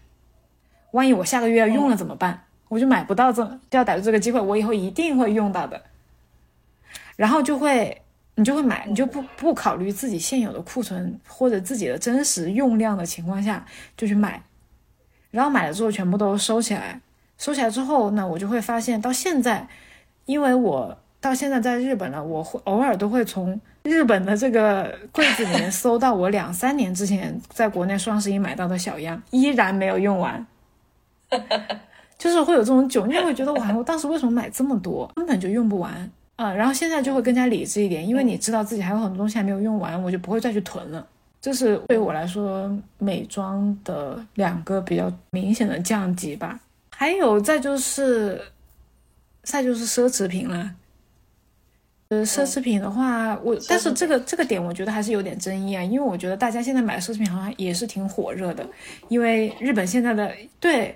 万一我下个月要用了怎么办？我就买不到这，就要逮住这个机会，我以后一定会用到的。然后就会你就会买，你就不不考虑自己现有的库存或者自己的真实用量的情况下就去买。然后买了之后全部都收起来，收起来之后，那我就会发现到现在，因为我到现在在日本了，我会偶尔都会从日本的这个柜子里面 搜到我两三年之前在国内双十一买到的小样，依然没有用完，就是会有这种窘，你会觉得哇，我当时为什么买这么多，根本就用不完啊。然后现在就会更加理智一点，因为你知道自己还有很多东西还没有用完，我就不会再去囤了。这是对我来说美妆的两个比较明显的降级吧，还有再就是，再就是奢侈品了。呃，奢侈品的话，我但是这个这个点我觉得还是有点争议啊，因为我觉得大家现在买奢侈品好像也是挺火热的，因为日本现在的对，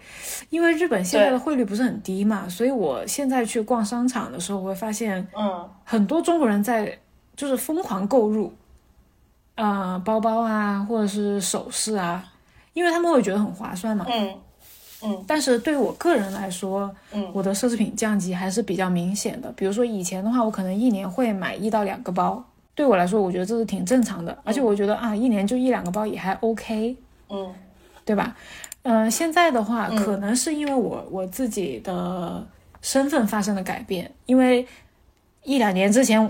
因为日本现在的汇率不是很低嘛，所以我现在去逛商场的时候，我会发现，嗯，很多中国人在就是疯狂购入。啊，包包啊，或者是首饰啊，因为他们会觉得很划算嘛。嗯嗯。但是对我个人来说，嗯，我的奢侈品降级还是比较明显的。比如说以前的话，我可能一年会买一到两个包，对我来说，我觉得这是挺正常的。而且我觉得啊，一年就一两个包也还 OK。嗯，对吧？嗯，现在的话，可能是因为我我自己的身份发生了改变，因为一两年之前。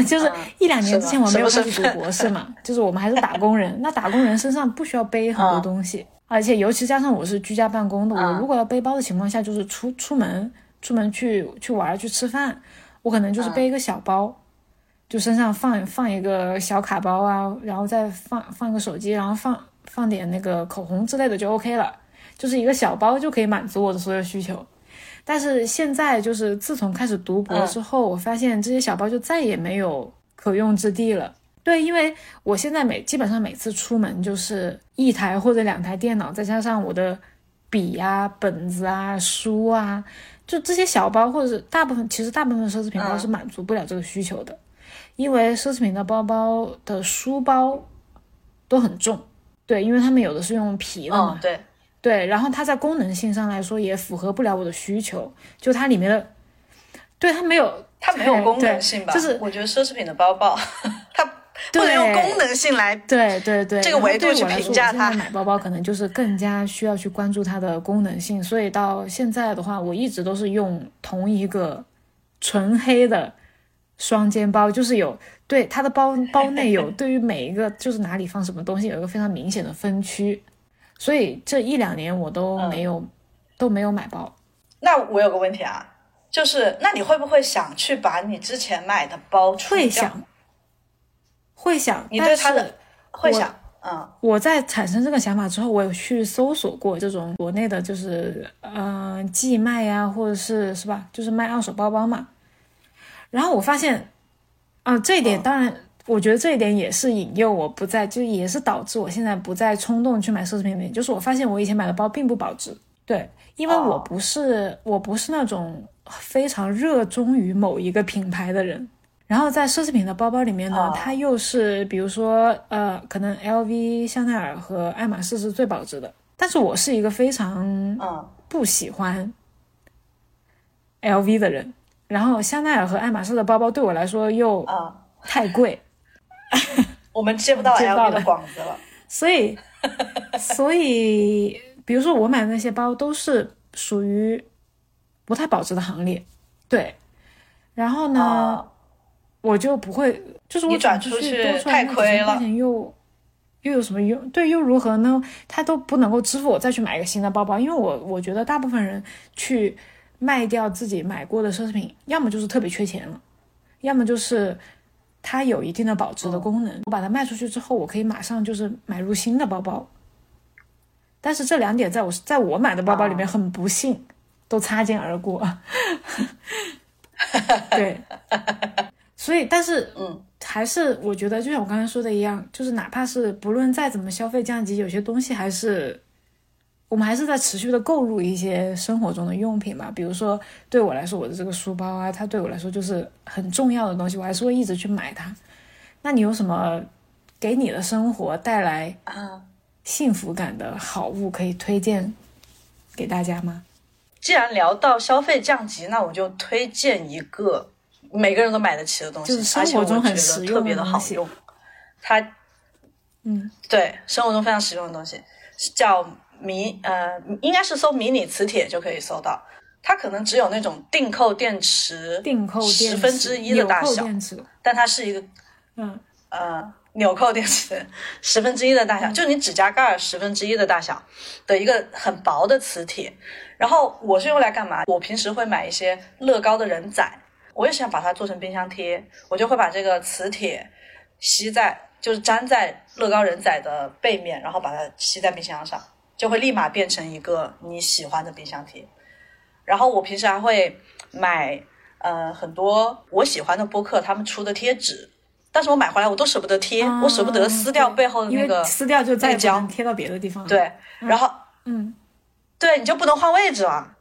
就是一两年之前我没有开始读博士嘛，就是我们还是打工人。那打工人身上不需要背很多东西，而且尤其加上我是居家办公的，我嗯如果要背包的情况下，就是出出门出门去去玩去吃饭，我可能就是背一个小包，就身上放放一个小卡包啊，然后再放放一个手机，然后放放点那个口红之类的就 OK 了，就是一个小包就可以满足我的所有需求。但是现在就是自从开始读博之后，我发现这些小包就再也没有可用之地了。对，因为我现在每基本上每次出门就是一台或者两台电脑，再加上我的笔呀、本子啊、书啊，就这些小包或者是大部分，其实大部分奢侈品包是满足不了这个需求的，因为奢侈品的包包的书包都很重，对，因为他们有的是用皮的嘛，嗯，对，对，然后它在功能性上来说也符合不了我的需求，就它里面的，对它没有，它没有功能性吧？就是我觉得奢侈品的包包，它不能用功能性来对对对，这个维度去评价它买包包可能就是更加需要去关注它的功能性，所以到现在的话，我一直都是用同一个纯黑的双肩包，就是有对它的包包内有 对于每一个就是哪里放什么东西有一个非常明显的分区，所以这一两年我都没有、都没有买包。那我有个问题啊，就是那你会不会想去把你之前买的包出掉？会想，会想，你对他的会想，嗯我在产生这个想法之后，我有去搜索过这种国内的，就是嗯、呃寄卖呀、或者是是吧，就是卖二手包包嘛。然后我发现，啊、这一点嗯当然，我觉得这一点也是引诱我不再，就也是导致我现在不再冲动去买奢侈品的原因。就是我发现我以前买的包并不保值，对，因为我哦。不是、我不是那种非常热衷于某一个品牌的人。然后在奢侈品的包包里面呢，哦它又是比如说呃，可能 LV、香奈儿和爱马仕是最保值的，但是我是一个非常嗯。不喜欢 LV 的人，然后香奈儿和爱马仕的包包对我来说又嗯，太贵，我们接不到接不到 LV 的广子了。所以 所以比如说我买的那些包都是属于不太保值的行列，对，然后呢，哦我就不会，就是我转出出去太亏了又又有什么用？对，又如何呢？他都不能够支付我再去买一个新的包包，因为我我觉得大部分人去卖掉自己买过的奢侈品，要么就是特别缺钱了，要么就是它有一定的保值的功能，我把它卖出去之后，我可以马上就是买入新的包包。但是这两点在我在我买的包包里面很不幸，都擦肩而过。对，所以但是嗯，还是我觉得就像我刚才说的一样，就是哪怕是不论再怎么消费降级，有些东西还是我们还是在持续的购入一些生活中的用品吧。比如说对我来说，我的这个书包啊，它对我来说就是很重要的东西，我还是会一直去买它。那你有什么给你的生活带来啊，幸福感的好物可以推荐给大家吗？既然聊到消费降级，那我就推荐一个每个人都买得起的东西，就是生活中很实用特别的好用。它，嗯，对，生活中非常实用的东西，叫迷呃，应该是搜迷你磁铁就可以搜到。它可能只有那种定扣电池订购电池、十分之一的大小，但它是一个嗯，呃纽扣电池十分之一的大小，就你指甲盖儿十分之一的大小的一个很薄的磁铁。然后我是用来干嘛？我平时会买一些乐高的人仔，我也想把它做成冰箱贴，我就会把这个磁铁吸在，就是粘在乐高人仔的背面，然后把它吸在冰箱上，就会立马变成一个你喜欢的冰箱贴。然后我平时还会买呃很多我喜欢的播客他们出的贴纸，但是我买回来我都舍不得贴，我舍不得撕掉背后的那个撕掉就再也不那个胶贴到别的地方。，对，然后嗯，对你就不能换位置了，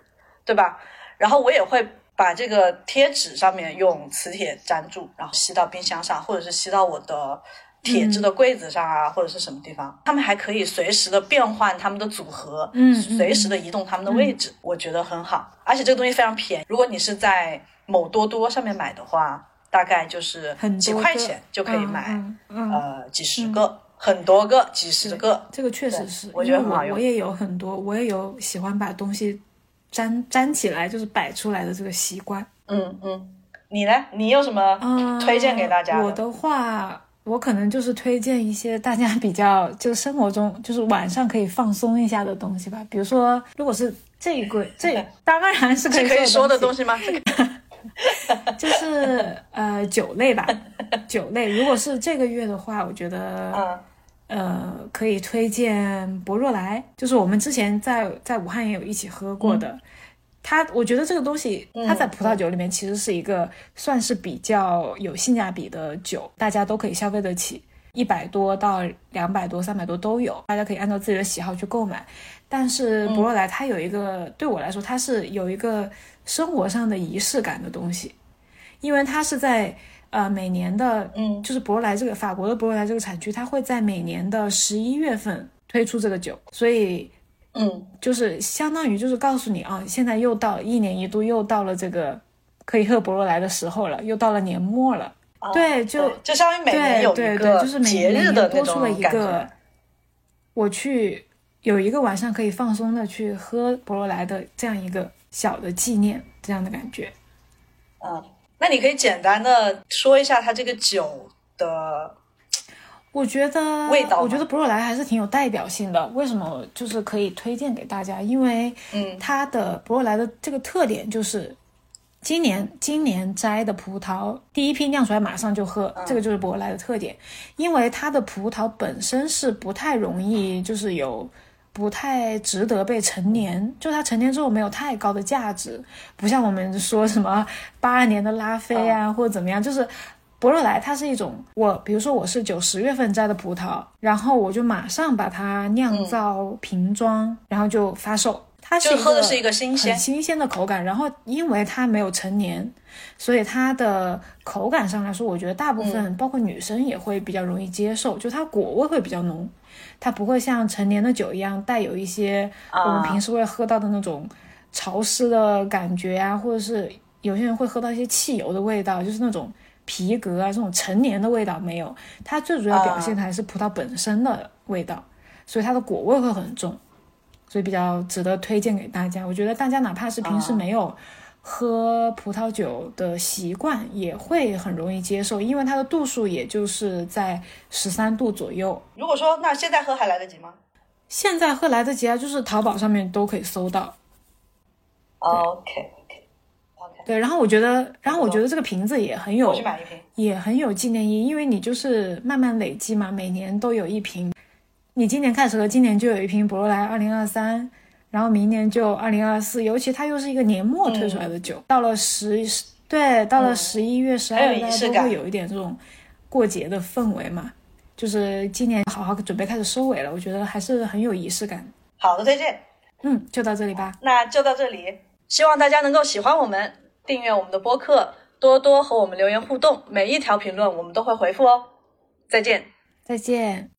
对吧？然后我也会把这个贴纸上面用磁铁粘住，然后吸到冰箱上，或者是吸到我的铁质的柜子上啊，或者是什么地方。他们还可以随时的变换他们的组合，嗯随时的移动他们的位置，我觉得很好。而且这个东西非常便宜，如果你是在某多多上面买的话，大概就是几很多个块钱就可以买，呃，几十个，很多个，几十个。这个确实是，我觉得很好用我我也有很多，我也有喜欢把东西粘粘起来，就是摆出来的这个习惯。嗯嗯，你呢？你有什么推荐给大家？我的话，我可能就是推荐一些大家比较就生活中就是晚上可以放松一下的东西吧。比如说，如果是这一柜，这 当然是可以说的东西吗？就是呃酒类吧，酒类。如果是这个月的话，我觉得呃可以推荐博若莱，就是我们之前在在武汉也有一起喝过的。它，我觉得这个东西，它在葡萄酒里面其实是一个算是比较有性价比的酒，大家都可以消费得起，一百多到两百多、三百多都有，大家可以按照自己的喜好去购买。但是博若莱它有一个，对我来说，它是有一个生活上的仪式感的东西，因为它是在呃每年的，嗯，就是博若莱这个法国的博若莱这个产区，它会在每年的十一月份推出这个酒，所以。嗯，就是相当于就是告诉你啊，现在又到一年一度又到了这个可以喝博罗莱的时候了，又到了年末了。对，就就相当于每年有一个节日的多出了一个，我去有一个晚上可以放松的去喝博罗莱的这样一个小的纪念，这样的感觉。嗯，那你可以简单的说一下它这个酒的。我觉得味道，我觉得博若莱还是挺有代表性的。为什么就是可以推荐给大家？因为，嗯，它的博若莱的这个特点就是，今年今年摘的葡萄第一批酿出来马上就喝，这个就是博若莱的特点。因为它的葡萄本身是不太容易，就是有不太值得被陈年，就它陈年之后没有太高的价值，不像我们说什么八二年的拉菲啊或者怎么样，就是。博若莱它是一种，我比如说我是九十月份摘的葡萄，然后我就马上把它酿造瓶装，然后就发售。它是喝的是一个新鲜、很新鲜的口感。然后因为它没有陈年，所以它的口感上来说，我觉得大部分包括女生也会比较容易接受。就它果味会比较浓，它不会像陈年的酒一样带有一些我们平时会喝到的那种潮湿的感觉啊，或者是有些人会喝到一些汽油的味道，就是那种。皮革啊，这种陈年的味道没有，它最主要表现的还是葡萄本身的味道，所以它的果味会很重，所以比较值得推荐给大家。我觉得大家哪怕是平时没有喝葡萄酒的习惯，也会很容易接受，因为它的度数也就是在十三度左右。如果说那现在喝还来得及吗？现在喝来得及啊，就是淘宝上面都可以搜到。OK。对，然后我觉得，然后我觉得这个瓶子也很有，也很有纪念意义，因为你就是慢慢累积嘛，每年都有一瓶，你今年开始喝，今年就有一瓶博罗莱二零二三，然后明年就二零二四，尤其它又是一个年末推出来的酒，到了十，对，到了十一月、十二月，大家都会有一点这种过节的氛围嘛，就是今年好好准备开始收尾了，我觉得还是很有仪式感。好的推荐，嗯，就到这里吧，那就到这里，希望大家能够喜欢我们。订阅我们的播客，多多和我们留言互动，每一条评论我们都会回复哦。再见，再见。